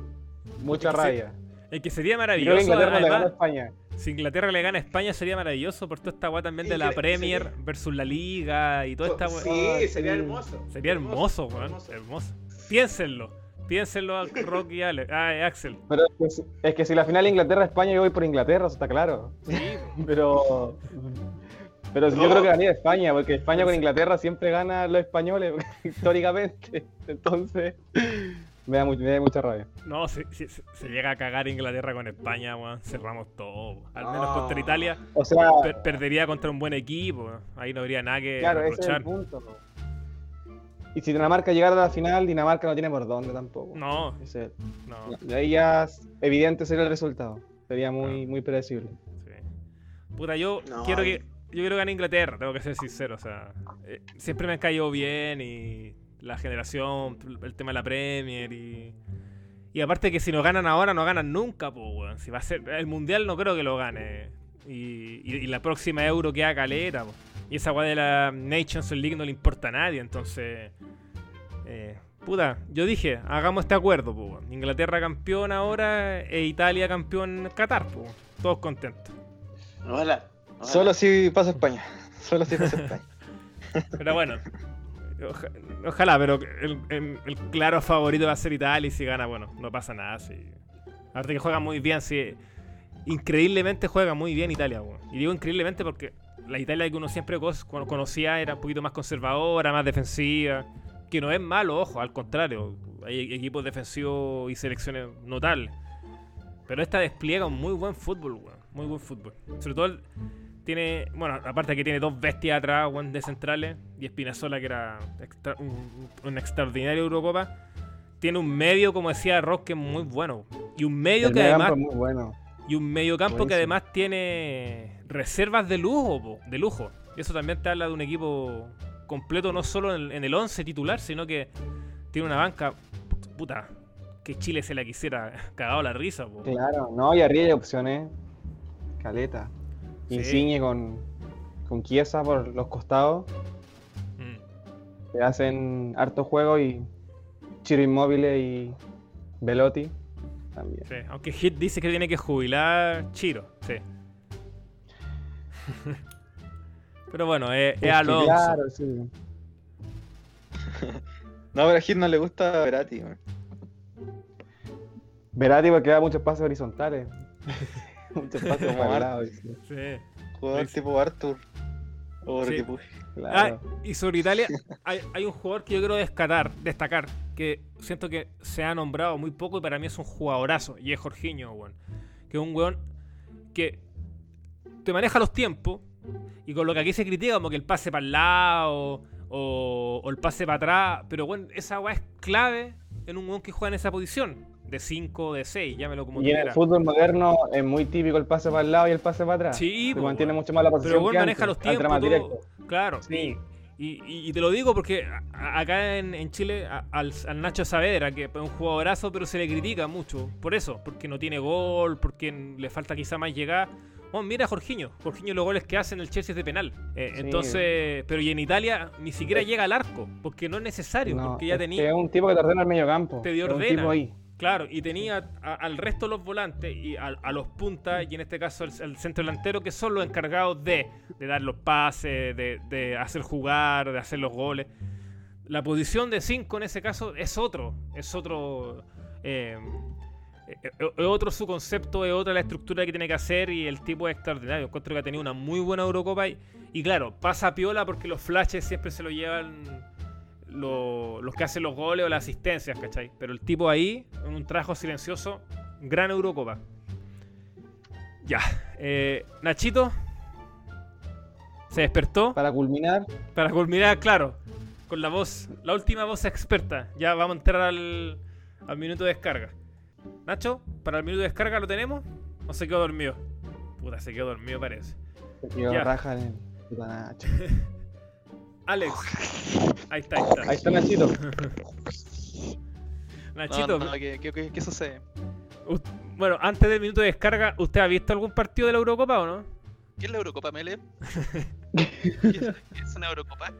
Mucha rabia. El que sería Yo creo que maravilloso, Inglaterra le gana a España. Si Inglaterra le gana a España sería maravilloso por toda esta weá también de la Premier sería- versus la Liga y toda esta weá. Sí, Ay, sería hermoso. Sería hermoso, weón. hermoso. Hermoso. Piénsenlo. Piénsenlo a Rock y Ale. Ah, Axel. Pero es que, si- es que si la final es Inglaterra-España, yo voy por Inglaterra, eso está claro. Sí. Pero. Pero yo creo que ganaría España, porque España con Inglaterra siempre gana a los españoles, históricamente. Entonces, me da, mu- me da mucha rabia. No, si, si- si se llega a cagar Inglaterra con España, weón, cerramos todo. Al menos No. contra Italia. O sea, per- perdería contra un buen equipo. Ahí no habría nada que claro, ese es el reprochar. punto. Y si Dinamarca llegara a la final, Dinamarca no tiene por dónde tampoco. No, Ese- no. de ahí ya es evidente sería el resultado. Sería muy, muy predecible. sí. Puta, yo No, quiero que. Yo quiero ganar Inglaterra, tengo que ser sincero. O sea, eh, siempre me han caído bien y la generación, el tema de la Premier y. Y aparte que si no ganan ahora, no ganan nunca, pues, weón. Si va a ser. El mundial no creo que lo gane. Y, y- y la próxima euro queda caleta, po. Y esa weá de la Nations League no le importa a nadie, entonces. eh, puta, yo dije, hagamos este acuerdo, pues, weón. Inglaterra campeón ahora e Italia campeón en Qatar, pues. Todos contentos. Ojalá. Solo si pasa España. Solo si pasa España. Pero bueno, oja- ojalá, pero el, claro favorito va a ser Italia y si gana, bueno, no pasa nada. Sí. Aparte que juega muy bien, sí. Increíblemente juega muy bien Italia, weón. Y digo increíblemente porque la Italia que uno siempre conocía era un poquito más conservadora, más defensiva. Que no es malo, ojo, al contrario. Hay equipos defensivos y selecciones notables. Pero esta despliega un muy buen fútbol, weón. Muy buen fútbol. Sobre todo el- tiene, bueno, aparte que tiene dos bestias atrás, weón, de centrales, y Espinazola, que era extra- un, un extraordinario Eurocopa, tiene un medio, como decía Rock, que es muy bueno. Y un medio El que mediocampo además, muy bueno. y un mediocampo que buenísimo. además tiene reservas de lujo, po, de lujo. Y eso también te habla de un equipo completo, no solo en, en el 11 titular, sino que tiene una banca, puta, que Chile se la quisiera cagado la risa, po. Claro, no, y arriba hay opciones. Caleta. Sí. Insigne con, con Chiesa por los costados. Mm. que hacen harto juego y Chiro Inmóvil y Velotti también. Sí, aunque Hit dice que tiene que jubilar Chiro, sí. Pero bueno, es, es Es que Alonso. Claro, sí. No, pero a Hit no le gusta Verati. Verati porque da muchos pases horizontales. muchos pases Como para el Ar- lado, sí. Jugador Sí. tipo Arthur. Sí. Claro. Ah, y sobre Italia, hay, hay un jugador que yo quiero destacar, destacar, que siento que se ha nombrado muy poco y para mí es un jugadorazo, y es Jorginho, weón. Que es un weón que te maneja los tiempos, y con lo que aquí se critica, como que el pase para el lado, o, o el pase para atrás, pero bueno, esa weá es clave en un weón que juega en esa posición, de 5, de 6, llámelo como Y en el fútbol moderno es muy típico el pase para el lado y el pase para atrás. Sí, Se po, mantiene mucho más la posición. Pero que maneja los tiempos, todo. Claro, Sí. y, y- y te lo digo porque acá en, en Chile al, al Nacho Saavedra, que es un jugadorazo, pero se le critica mucho por eso, porque no tiene gol, porque le falta quizá más llegar. Bueno, mira a Jorginho, Jorginho los goles que hace en el Chelsea es de penal. Eh, Sí. Entonces, pero y en Italia ni siquiera llega al arco, porque no es necesario, No, porque ya tenía... es un tipo que te ordena el medio campo. Te dio Es un ordena. tipo ahí. Claro, y tenía a- al resto de los volantes y a, a los puntas, y en este caso el, centro delantero, que son los encargados de, dar los pases, de, hacer jugar, de hacer los goles. La posición de 5 en ese caso es otro, es otro. eh, eh, eh, otro su concepto, es otra la estructura que tiene que hacer y el tipo es extraordinario. Encuentro que ha tenido una muy buena Eurocopa y, y claro, pasa piola porque los flashes siempre se lo llevan lo- los que hacen los goles o las asistencias, ¿cachai? Pero el tipo ahí, en un trabajo silencioso, gran Eurocopa. Ya. eh, Nachito. Se despertó Para culminar, para culminar, claro, con la voz, la última voz experta. Ya vamos a entrar al, al minuto de descarga. Nacho, para el minuto de descarga lo tenemos o se quedó dormido. Puta, se quedó dormido parece. se quedó raja en puta Nacho. Alex. Ahí está, ahí está. Ahí está Nachito. Nachito, No, no, ¿qué, qué, qué- qué sucede? bueno, antes del minuto de descarga, ¿usted ha visto algún partido de la Eurocopa o no? ¿Qué es la Eurocopa, Mele? ¿Qué es, qué es una Eurocopa?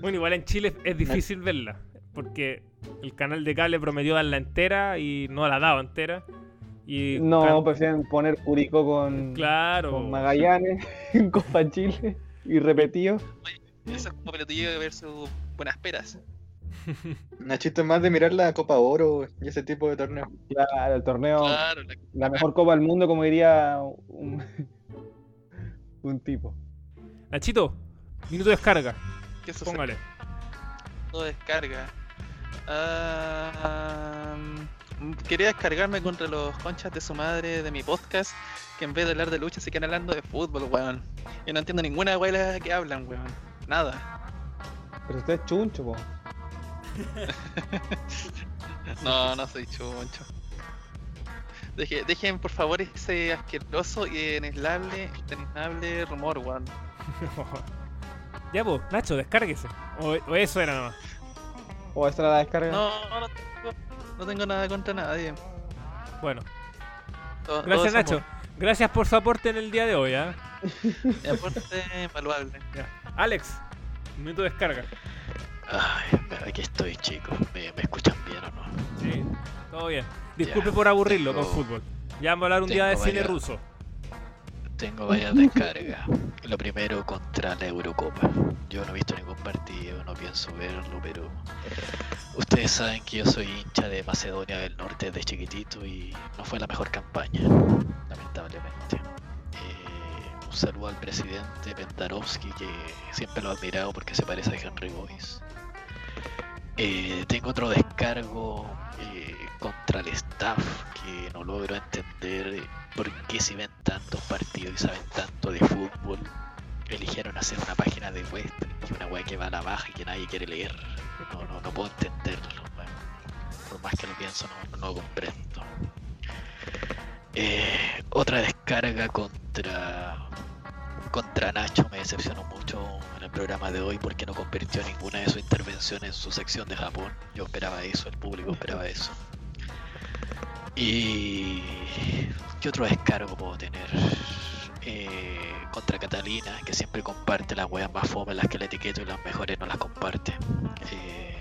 Bueno, igual en Chile es difícil verla, porque el canal de cable prometió darla entera y no la ha dado entera. Y No, can- prefieren poner Curicó con, claro. con Magallanes en Copa Chile y repetido. Eso es como pelotillo versus buenas peras. Nachito es más de mirar la Copa Oro y ese tipo de torneo. Claro, el torneo, Claro, la- la mejor Copa del mundo, como diría un, un tipo. Nachito, minuto de descarga, ¿qué sucede? póngale. Todo descarga. Ah, mm, quería descargarme contra los conchas de su madre de mi podcast, que en vez de hablar de lucha se quedan hablando de fútbol, weón. Yo no entiendo ninguna abuela que hablan, weón. Nada. Pero usted es chuncho, po. No, no soy chuncho. Deje- dejen por favor ese asqueroso y ineslable, ineslable rumor, weón. ya, pues, Nacho, descárguese. O, o eso era nomás. O esa era la descarga. No, no tengo, no tengo nada contra nadie. Bueno, Todo- gracias Nacho. Gracias por su aporte en el día de hoy, ¿ah? Mi aporte invaluable. Ya. Alex, minuto de descarga. Ay, aquí estoy, chicos. ¿Me, me escuchan bien o no? Sí, todo bien. Disculpe Ya, por aburrirlo tengo- con fútbol. Ya vamos a hablar un día de tengo cine varias- ruso. Tengo varias descargas. Lo primero contra la Eurocopa. Yo no he visto ningún partido, no pienso verlo, pero ustedes saben que yo soy hincha de Macedonia del Norte desde chiquitito y no fue la mejor campaña, lamentablemente. Eh, un saludo al presidente Pendarovsky, que siempre lo he admirado porque se parece a Henry Boyce. Eh, tengo otro descargo eh, contra el staff que no logro entender por qué si ven tantos partidos y saben tanto de fútbol eligieron hacer una página de web y una web que va a la baja y que nadie quiere leer. No, no, no puedo entenderlo. weón. Por más que lo pienso, no, no lo comprendo. Eh, otra descarga contra contra Nacho me decepcionó mucho en el programa de hoy porque no convirtió ninguna de sus intervenciones en su sección de Japón. Yo esperaba eso, el público esperaba eso. Y ¿qué otro descargo puedo tener? Eh, contra Catalina, que siempre comparte las weas más fome, las que le etiqueto y las mejores no las comparte. Eh,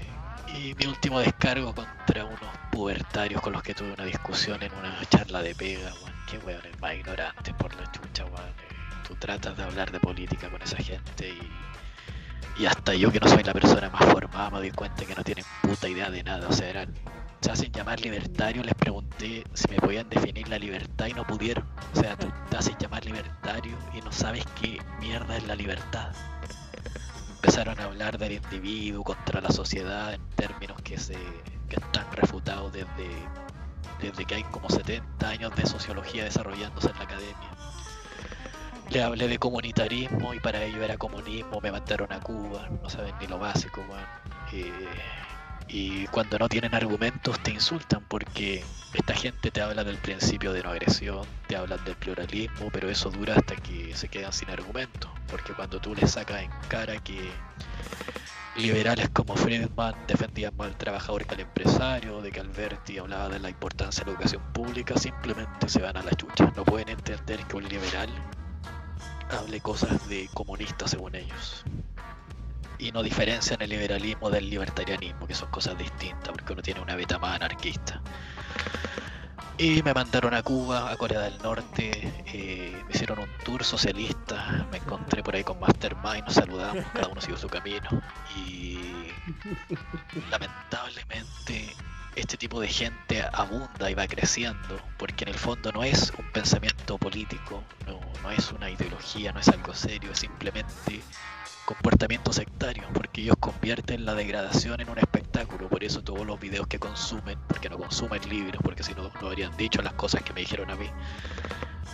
y mi último descargo contra unos pubertarios con los que tuve una discusión en una charla de pega, weón. Qué weones más ignorantes por la chucha, weón. Eh, tú tratas de hablar de política con esa gente y, y hasta yo que no soy la persona más formada me doy cuenta que no tienen puta idea de nada. O sea, eran, se hacen llamar libertarios, les pregunté si me podían definir la libertad y no pudieron. O sea, tú te haces llamar libertario y no sabes qué mierda es la libertad. Empezaron a hablar del individuo contra la sociedad en términos que, se, que están refutados desde, desde que hay como 70 años de sociología desarrollándose en la academia. Le hablé de comunitarismo y para ello era comunismo, me mandaron a Cuba, no saben ni lo básico. Eh, y cuando no tienen argumentos te insultan porque esta gente te habla del principio de no agresión, te hablan del pluralismo, pero eso dura hasta que se quedan sin argumentos. Porque cuando tú les sacas en cara que liberales como Friedman defendían más al trabajador que al empresario, de que Alberti hablaba de la importancia de la educación pública, simplemente se van a la chucha. No pueden entender que un liberal hable cosas de comunista según ellos y no diferencian el liberalismo del libertarianismo, que son cosas distintas, porque uno tiene una beta más anarquista. Y me mandaron a Cuba, a Corea del Norte, eh, me hicieron un tour socialista, me encontré por ahí con Mastermind, nos saludamos, cada uno siguió su camino. Y lamentablemente este tipo de gente abunda y va creciendo, porque en el fondo no es un pensamiento político, no, no es una ideología, no es algo serio, es simplemente comportamiento sectario, porque ellos convierten la degradación en un espectáculo, por eso todos los videos que consumen, porque no consumen libros, porque si no, no habrían dicho las cosas que me dijeron a mí,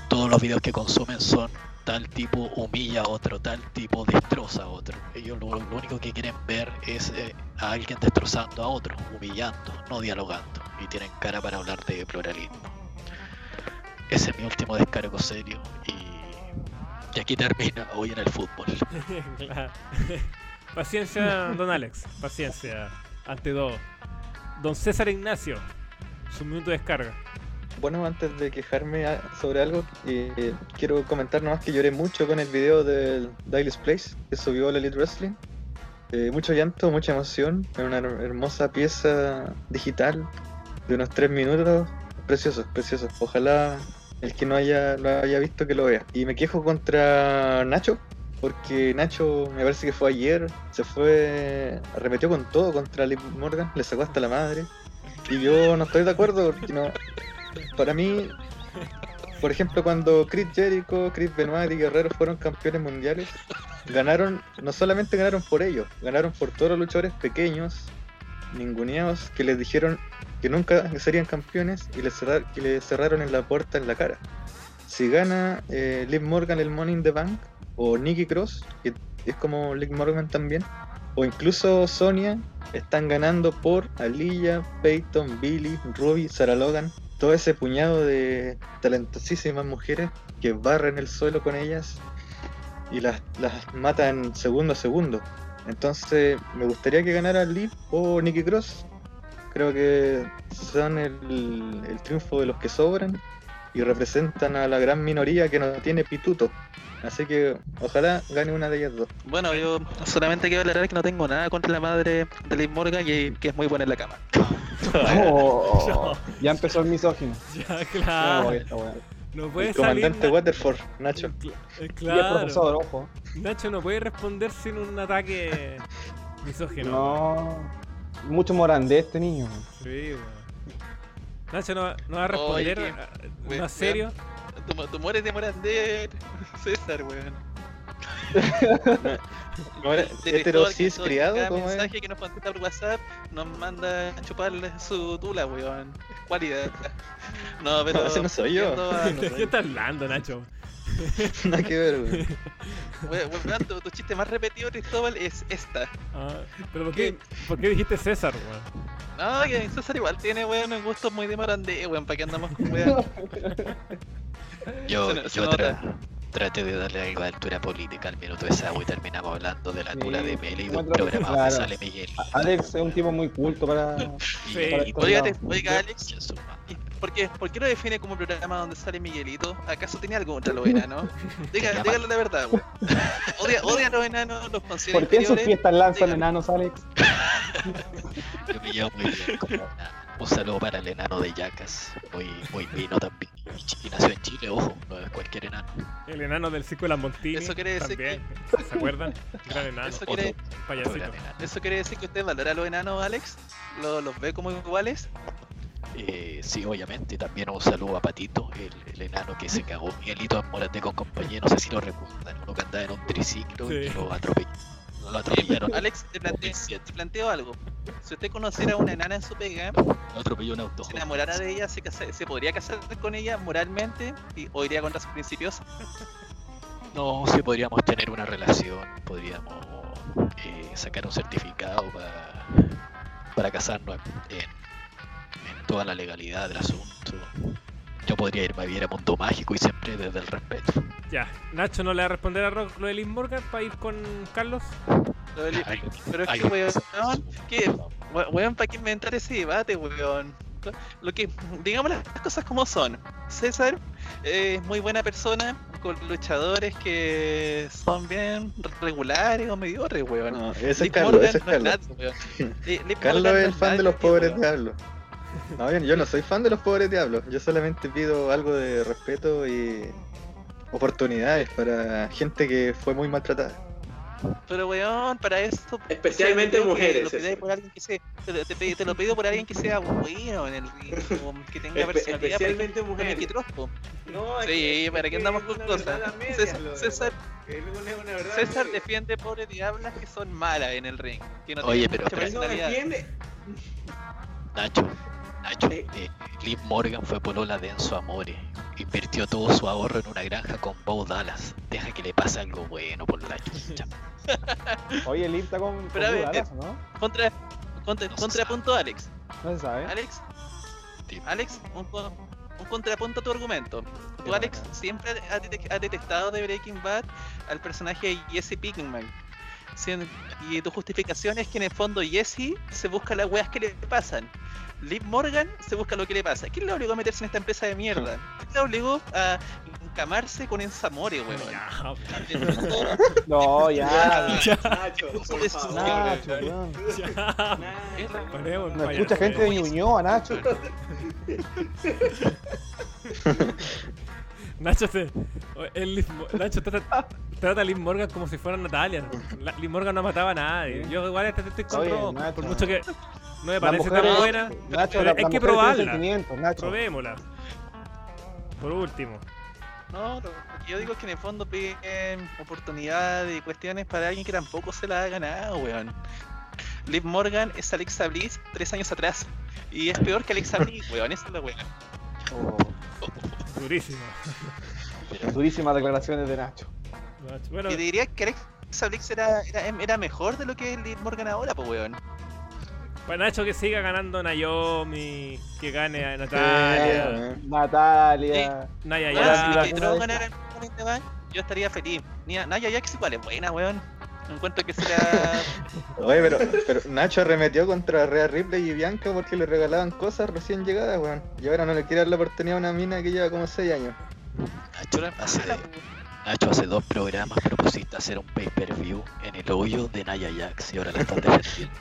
todos los videos que consumen son tal tipo humilla a otro, tal tipo destroza a otro. Ellos lo, único que quieren ver es eh, a alguien destrozando a otro, humillando, no dialogando, y tienen cara para hablar de pluralismo. Ese es mi último descargo serio y aquí termina hoy en el fútbol. Claro. Paciencia, don Alex. Paciencia. Ante todo. Don César Ignacio. Su minuto de descarga. Bueno, antes de quejarme a- sobre algo, eh, quiero comentar nomás que lloré mucho con el video del Daily's Place que subió la Elite Wrestling. Eh, mucho llanto, mucha emoción. Es una her- hermosa pieza digital de unos 3 minutos. Precioso, precioso. Ojalá el que no haya, lo haya visto que lo vea. Y me quejo contra Nacho, porque Nacho me parece que fue ayer, se fue, arremetió con todo contra Liv Morgan, le sacó hasta la madre. Y yo no estoy de acuerdo, porque no, para mí, por ejemplo, cuando Chris Jericho, Chris Benoit y Guerrero fueron campeones mundiales, ganaron, no solamente ganaron por ellos, ganaron por todos los luchadores pequeños, ninguneados, que les dijeron que nunca serían campeones y les, cerraron en la puerta en la cara. Si gana eh, Liv Morgan el Money in the Bank, o Nikki Cross, que es como Liv Morgan también, o incluso Sonia, están ganando por Aliyah, Peyton, Billy, Ruby, Sarah Logan, todo ese puñado de talentosísimas mujeres que barren el suelo con ellas y las, las matan segundo a segundo. Entonces, me gustaría que ganara Liv o Nikki Cross. Creo que son el, el triunfo de los que sobran y representan a la gran minoría que no tiene pituto. Así que ojalá gane una de ellas dos. Bueno, yo solamente quiero aclarar que no tengo nada contra la madre de Liv Morgan y que es muy buena en la cama. Oh, ya empezó el misógino. Ya, claro. voy, El salir. comandante Na- Waterford, Nacho. Cl- eh, Y el Claro. profesor, ojo. Nacho no puede responder sin un ataque misógino. No. Mucho morandé este niño. Sí, weón. Nacho no, no va a responder. Oye, ah, ¿No serio? Tu, tu mueres de Morander, César, weón. ¿No era Director hetero que cis todo- criado? Cada ¿Cómo es? mensaje que nos contesta por WhatsApp nos manda a chuparle su tula, weón. Cualidad. No, pero. No, ese no soy yo. a- no ¿De sé. qué estás hablando, Nacho? Nada que ver, güey. Weón, weón, tu, tu chiste más repetido, Cristóbal, es esta. Ah, ¿Pero por qué, por qué dijiste César, weón? No, que César igual tiene, weón, un gusto muy de Morandé, weón, para que andamos con weón. Yo, Se no- se yo nota. Tra- traté de darle algo de altura política al minuto de esa y terminamos hablando de la Sí, tula de Meli y de un programa donde claro. sale Miguel. Alex es un tipo muy culto para. Sí. para Y, estos Oiga, oiga, Alex, y su madre. ¿y ¿por qué, ¿por qué lo define como programa donde sale Miguelito? ¿Acaso tenía algo contra los enanos? Dígale la verdad, weón. Odia, odia a los enanos, los considera ¿Por qué en sus fiestas lanzan enanos, Alex? Yo me llevo muy bien Un saludo para el enano de Yacas, muy, muy vino también. Y, y nació en Chile, ojo, no es cualquier enano. El enano del circo de las Montini. Eso quiere decir también. ¿Se acuerdan? Gran enano. Eso quiere, otro Payasito. gran enano. ¿Eso quiere decir que usted valora a los enanos, Alex? ¿Lo- ¿Los ve como iguales? Eh, sí, obviamente, también un saludo a Patito, el, el enano que se cagó Miguelito en Morate con compañía, no sé si lo recuerdan, uno que andaba en un triciclo y Sí. lo atropelló. Lo atropellaron. Alex, te planteo, te planteo algo. Si usted conociera a una enana en su pega, Lo atropelló un auto. se enamorara de ella, se, casa- se podría casar con ella moralmente y, o iría contra sus principios. No, sí podríamos tener una relación, podríamos eh, sacar un certificado para, para casarnos en, en toda la legalidad del asunto. Yo podría irme a vivir a Mundo Mágico y siempre desde el respeto. Ya, Nacho no le va a responder a Rock lo de Liz Morgan para ir con Carlos. Lo del- Ay, Pero es ay, que, weón, ¿qué? We- Weón, ¿para qué inventar ese debate, weón? Lo que, digamos las cosas como son. César eh, es muy buena persona, con luchadores que son bien regulares o mediocres, weón. No, ese es Liv Carlos, Morgan ese es no es Carlos. weón. Morgan es no el fan de los pobres diablos. No, bien, yo no soy fan de los pobres diablos. Yo solamente pido algo de respeto y oportunidades para gente que fue muy maltratada. Pero weón, para eso. Especialmente yo mujeres, Lo pidáis ese. por alguien que sea, te, lo- te pe- te lo pido por alguien que sea bueno en el ring, o que tenga Espe- personalidad. especialmente ejemplo, mujeres. No, Sí, que- ¿para que andamos con cosas? César, lo César, verdad defiende pobres diablas que son malas en el ring. Que no Oye, pero mucha no defiende. Nacho, Nacho, Eh. eh, Liv Morgan fue polola de Enzo Amore. Invirtió todo su ahorro en una granja con Bo Dallas. Deja que le pase algo bueno por chucha. Oye, el está con, con Pero a ver, Dallas, ¿no? Contra, contra, No contrapunto, Alex. No se sabe. Alex, Dime. Alex, un, co- un contrapunto a tu argumento. Tú, Alex, siempre has detectado de Breaking Bad al personaje de Jesse Pinkman. Y tu justificación es que en el fondo Jesse se busca las weas que le pasan. Liv Morgan se busca lo que le pasa. ¿Quién le obligó a meterse en esta empresa de mierda? ¿Quién le obligó a encamarse con Enzamore, weón? Ya, No, ya. Nacho, por favor. Nacho, weón. No escucha gente de Ñuñoa, Nacho. Nacho, te, o- el Nacho trata, trata a Liv Morgan como si fuera Natalia. La, Liv Morgan no mataba a nadie. Yo igual este estoy con Nacho. por mucho que no me parece tan buena. Nacho, pero la- hay que probarla. Nacho. Probémosla. Por último. No, lo lo que yo digo es que en el fondo piden oportunidades y cuestiones para alguien que tampoco se la ha ganado, weón. Liv Morgan es Alexa Bliss tres años atrás. Y es peor que Alexa Bliss, weón, esa es la weón. Oh, Durísimo. durísimas declaraciones de Nacho. Nacho. Bueno, Y te diría que Alexa Bliss era, era, era mejor de lo que es Liv Morgan ahora, pues weón. para Nacho que siga ganando Naomi, que gane a Natalia, Natalia. Naya si ganara el Money in the Bank, yo estaría feliz. Ni- Naya Jax igual es buena, weón. Encuentro que será. Oye, pero, pero Nacho arremetió contra Rhea Ripley y Bianca porque le regalaban cosas recién llegadas, weón. Y ahora no le quiere dar la oportunidad a una mina que lleva como 6 años. Nacho, hace, Nacho, hace dos programas propusiste hacer un pay-per-view en el hoyo de Naya Jax y ahora la estás defendiendo.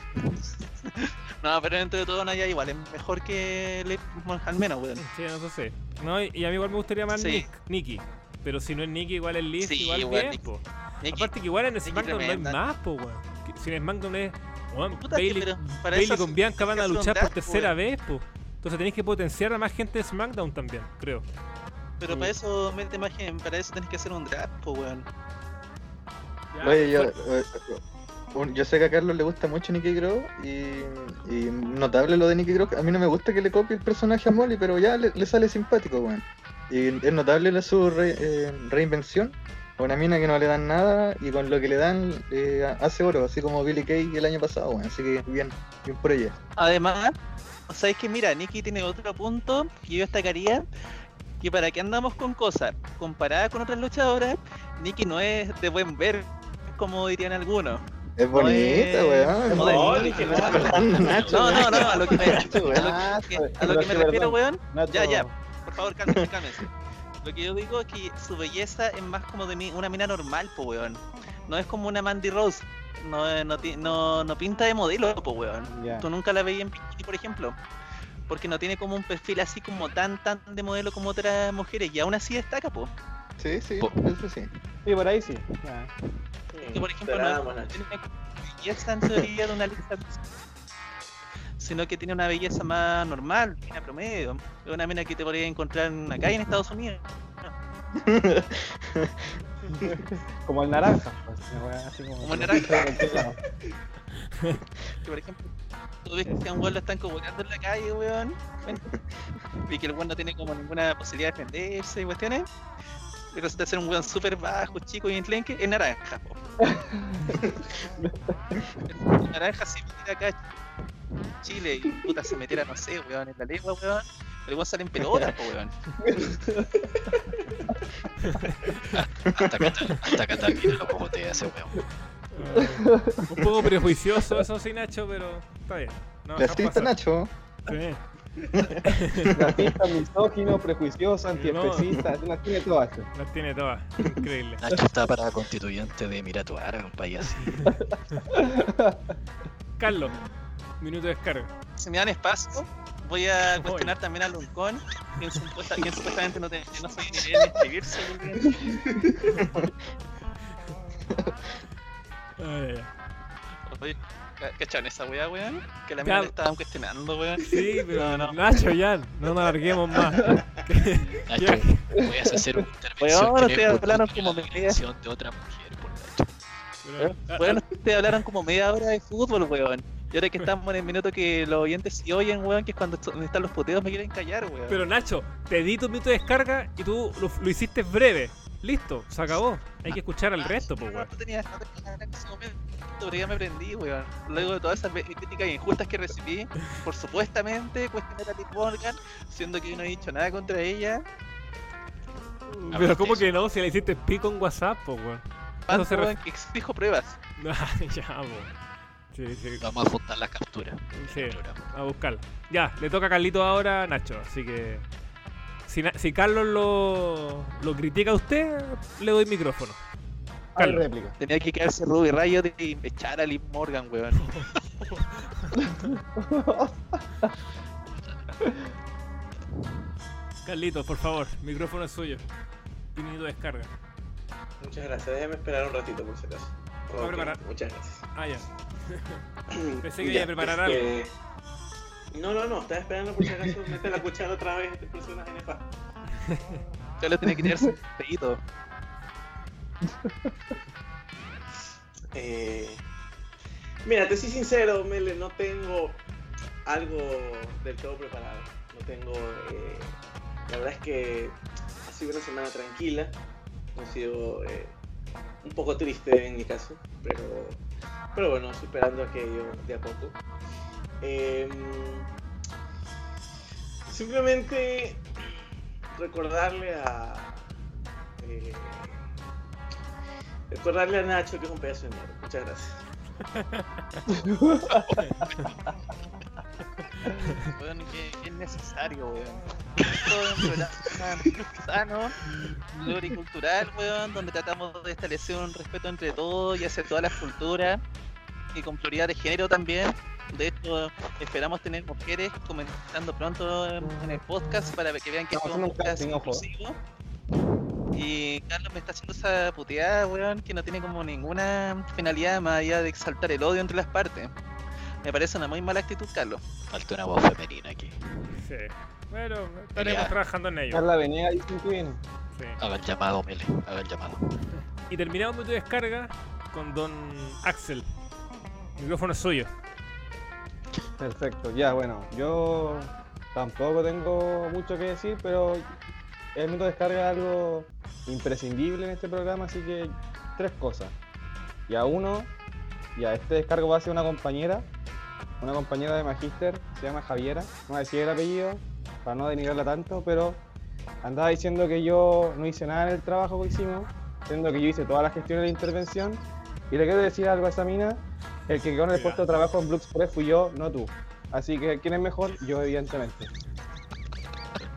No, pero dentro de todo Naya igual es mejor que Liv al menos, weón. Sí, no sé. No, y a mí igual me gustaría más Sí. Nick, Nikki. Pero si no es Nikki, igual es Liz, Sí, igual bien, Nikki. po. Nikki, Aparte que igual en SmackDown no hay más, po, weón. Si en SmackDown es... weón, puta que, Bailey, Bailey con Bianca van a luchar por tercera weón. vez, po. Entonces tenéis que potenciar a más gente en SmackDown también, creo. Pero para eso, mete imagen, para eso tenés que hacer un draft, po, weón. Ya, Oye, yo, fue- eh, yo sé que a Carlos le gusta mucho Nicky Cross y, y notable lo de Nicky Cross. A mí no me gusta que le copie el personaje a Molly, pero ya le, le sale simpático, weón. Y es notable la, su re- eh, reinvención. Una mina que no le dan nada y con lo que le dan eh, hace oro, así como Billy Kay el año pasado, weón. Así que bien, bien por ella. Además, sabes que mira, Nikki tiene otro punto que yo destacaría. Que para que andamos con cosas, comparada con otras luchadoras, Nikki no es de buen ver, como dirían algunos. Es bonita, weón. No, No, no, no, a lo que me, a lo a lo que me refiero, weón, ya, ya. Por favor, cálmense, cálmense. Lo que yo digo es que su belleza es más como de mi- una mina normal, po weón. No es como una Mandy Rose. No, eh, no, no, no pinta de modelo, po weón. Ya. Tú nunca la veías en bikini, por ejemplo. Porque no tiene como un perfil así como tan, tan de modelo como otras mujeres. Y aún así destaca, po. Sí, sí, Po- eso sí. Sí, por ahí sí. Ya. Que por ejemplo no, tiene belleza en teoría de una lista. Sino que tiene una belleza más normal, una promedio. Es una mina que te podría encontrar en una calle en Estados Unidos. Como el naranja. Pues, así como, Como el naranja. Que por ejemplo, tú ves que a un weón lo están convocando en la calle, weón. Y que el weón no tiene como ninguna posibilidad de defenderse y cuestiones. Y resulta ser un weón súper bajo, chico y enclenque, es naranja, naranja si metiera acá en Chile y puta se metiera, no sé, weón, en la lengua, weón. El weón sale en pelotas, po, weón. Hasta que hasta que Ataque lo cogotea ese weón. Un poco prejuicioso eso sí, Nacho, pero está bien. No, Racista. Nacho. Sí. Racista, misógino, prejuicioso, antiespecista, las tiene todas. Las tiene todas. Increíble. Nacho está para constituyente de Miratuara, un país así. Carlos, minuto de descarga. Si me dan espacio, voy a cuestionar también a Luncón, quien, supuesta- quien supuestamente no, te, no sabe ni leer ni escribirse. Oye, ¿cachan esa weá, weón? Que la mina le estaban cuestionando, weón. Sí, pero No, no. Nacho ya, no nos alarguemos más. Nacho, voy a hacer una intervención. Weón, ustedes es hablaron como media- atención de otra mujer, por Nacho. Pero- ah, Weón, ustedes hablaron como media hora de fútbol, weón. Y ahora que estamos en el minuto que los oyentes sí oyen, weón, que es cuando están los puteos, me quieren callar, weón. Pero Nacho, te di tu minuto de descarga y tú lo, lo hiciste breve. Listo, se acabó. Hay que escuchar al Ah, resto, pues, weón. No tenía, no tenía nada en ese momento, pero ya me prendí, weón. Luego de todas esas críticas injustas que recibí por supuestamente cuestionar a Liv Morgan, siendo que yo no he dicho nada contra ella. Pero ¿cómo que no? Si le hiciste pico en WhatsApp, pues, weón. Tanto, se weón, que exijo pruebas. Ah, ya, po. Sí, sí, Vamos a juntar las capturas. Sí. a buscarla. Ya, le toca a Carlito ahora a Nacho, así que. Si, Carlos lo, lo critica a usted, le doy micrófono. Carlos. réplica. Tenía que quedarse Ruby Riot y echar a Liv Morgan, weón. Carlito, por favor, micrófono es suyo. De descarga. Muchas gracias. Déjame esperar un ratito por si acaso. Muchas gracias. Ah, ya. Pensé que Ya, iba a preparar este, No, no, no. Estaba esperando por si acaso mete la cuchara otra vez este personaje nefasto. Yo le tenía que un pedito. Eh, mira, te soy sincero, Mele, no tengo algo del todo preparado. No tengo. eh, la verdad es que ha sido una semana tranquila. Ha sido eh, un poco triste en mi caso, pero, pero bueno, superando aquello de a poco. Em, simplemente recordarle a. eh, Recordarle a Nacho que es un pedazo de mierda. Muchas gracias. Weón, que, es necesario, weón. Sano, pluricultural, donde tratamos de establecer un respeto entre todos y hacer todas las culturas y con pluralidad de género también. De hecho, esperamos tener mujeres comentando pronto en, el podcast para que vean que es un podcast inclusivo. Y Carlos me está haciendo esa puteada, weón, que no tiene como ninguna finalidad más allá de exaltar el odio entre las partes. Me parece una muy mala actitud, Carlos. Falta una voz femenina aquí. Sí. Bueno, estaremos Ya. trabajando en ello. Carla dice que viene. Sí. Haga el llamado, Mele. Haga el llamado. Y terminamos de descarga con Don Axel. El micrófono es suyo. Perfecto, ya bueno, yo tampoco tengo mucho que decir, pero el minuto de descarga es algo imprescindible en este programa, así que tres cosas. Ya uno, ya este descargo va a ser una compañera, una compañera de Magister, se llama Javiera, no voy a decir el apellido para no denigrarla tanto, pero andaba diciendo que yo no hice nada en el trabajo que hicimos, siendo que yo hice toda la gestión de la intervención, y le quiero decir algo a esa mina, el que quedó en el puesto de trabajo en Blue Express fui yo, no tú. Así que, ¿quién es mejor? Yo, evidentemente.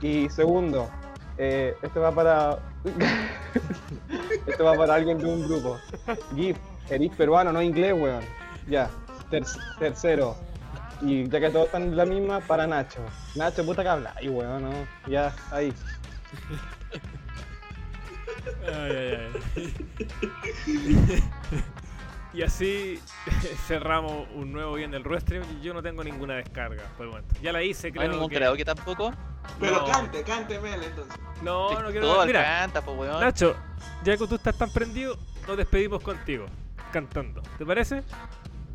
Y segundo, eh, esto va para. esto va para alguien de un grupo. GIF, eres peruano, no inglés, weón. Ya. Ter- tercero. Y ya que todos están en la misma, para Nacho. Nacho, puta que habla. Ay, weón, no. Ya, ahí. Ay, ay, ay. y así cerramos un nuevo bien del Restream. Yo no tengo ninguna descarga por el momento. Ya la hice, No hay creo ningún que... karaoke tampoco. Pero No. cante, cante Mel entonces. No, no quiero... Todo Mira, canta, pues weón. Nacho, ya que tú estás tan prendido, nos despedimos contigo, cantando. ¿Te parece?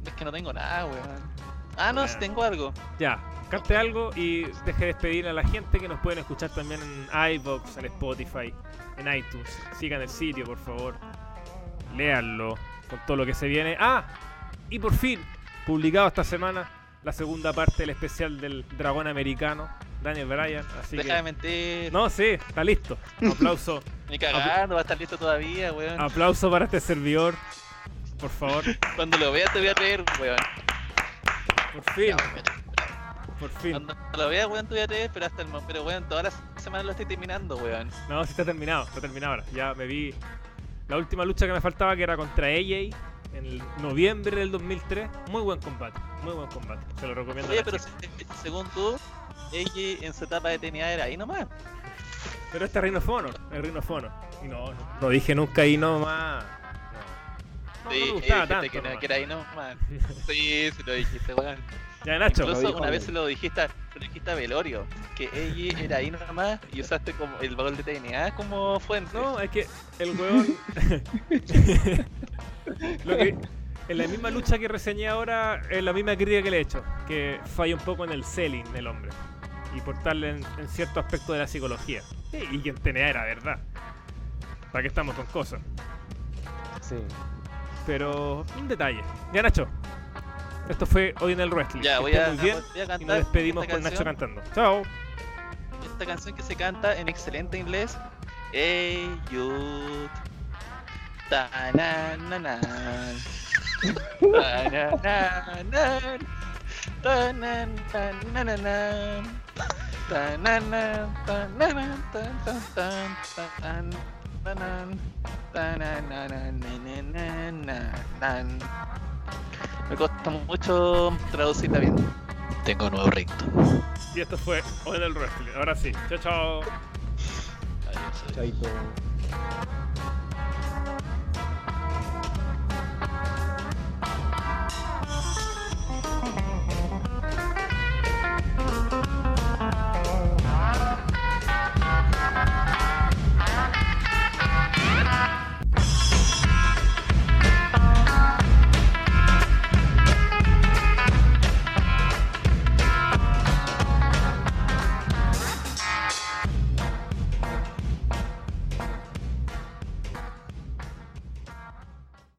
Es que no tengo nada, weón. Ah, no, Ya. tengo algo. Ya, cante algo y deje despedir a la gente que nos pueden escuchar también en iVoox, en Spotify, en iTunes. Sigan el sitio, por favor. Léanlo con todo lo que se viene. Ah, y por fin, publicado esta semana la segunda parte del especial del dragón americano, Daniel Bryan. Así Deja de que. mentir. No, sí, está listo. Aplauso, Ni cagando, va a estar listo todavía, weón. aplauso para este servidor. Por favor, Cuando lo veas te voy a creer, weón. por fin, por fin. Cuando lo veas, weón, te voy a creer, pero hasta el momento, pero weón, todas las semanas lo estoy terminando, weón. No, sí está terminado, está terminado ahora. Ya me vi la última lucha que me faltaba que era contra AJ en el noviembre del 2003. Muy buen combate, muy buen combate. Se lo recomiendo. a Oye, la pero se- según tú, ella en su etapa de TNA era ahí nomás. Pero este es Rhino of Honor, el Rhino of Honor. Y no, no, no dije nunca ahí nomás. No, no, Sí, no me gustaba tanto. que, nomás. que era ahí nomás. Sí, sí lo dijiste, weón. Ya, Nacho. Incluso dijo una vez se lo dijiste, lo dijiste a Velorio, que ella era ahí nomás y usaste como el valor de TNA como fuente. No, es que el weón. Lo que- en la misma lucha que reseñé ahora, es la misma crítica que le he hecho. Que falla un poco en el selling del hombre. Y portarle en, en cierto aspecto de la psicología. Y, y que en TNA era verdad. ¿Para qué estamos con cosas? Sí. Pero un detalle. Ya, Nacho. Esto fue hoy en el wrestling. Ya, Que voy a, muy bien. voy a Y cantar nos despedimos con Nacho cantando. Chao. Esta canción que se canta en excelente inglés. Hey, youth. Me cuesta mucho traducirla bien. Tengo nuevo recto. Y esto fue Hoy del Wrestling. Ahora sí. Chao, chao. Adiós. Chaito.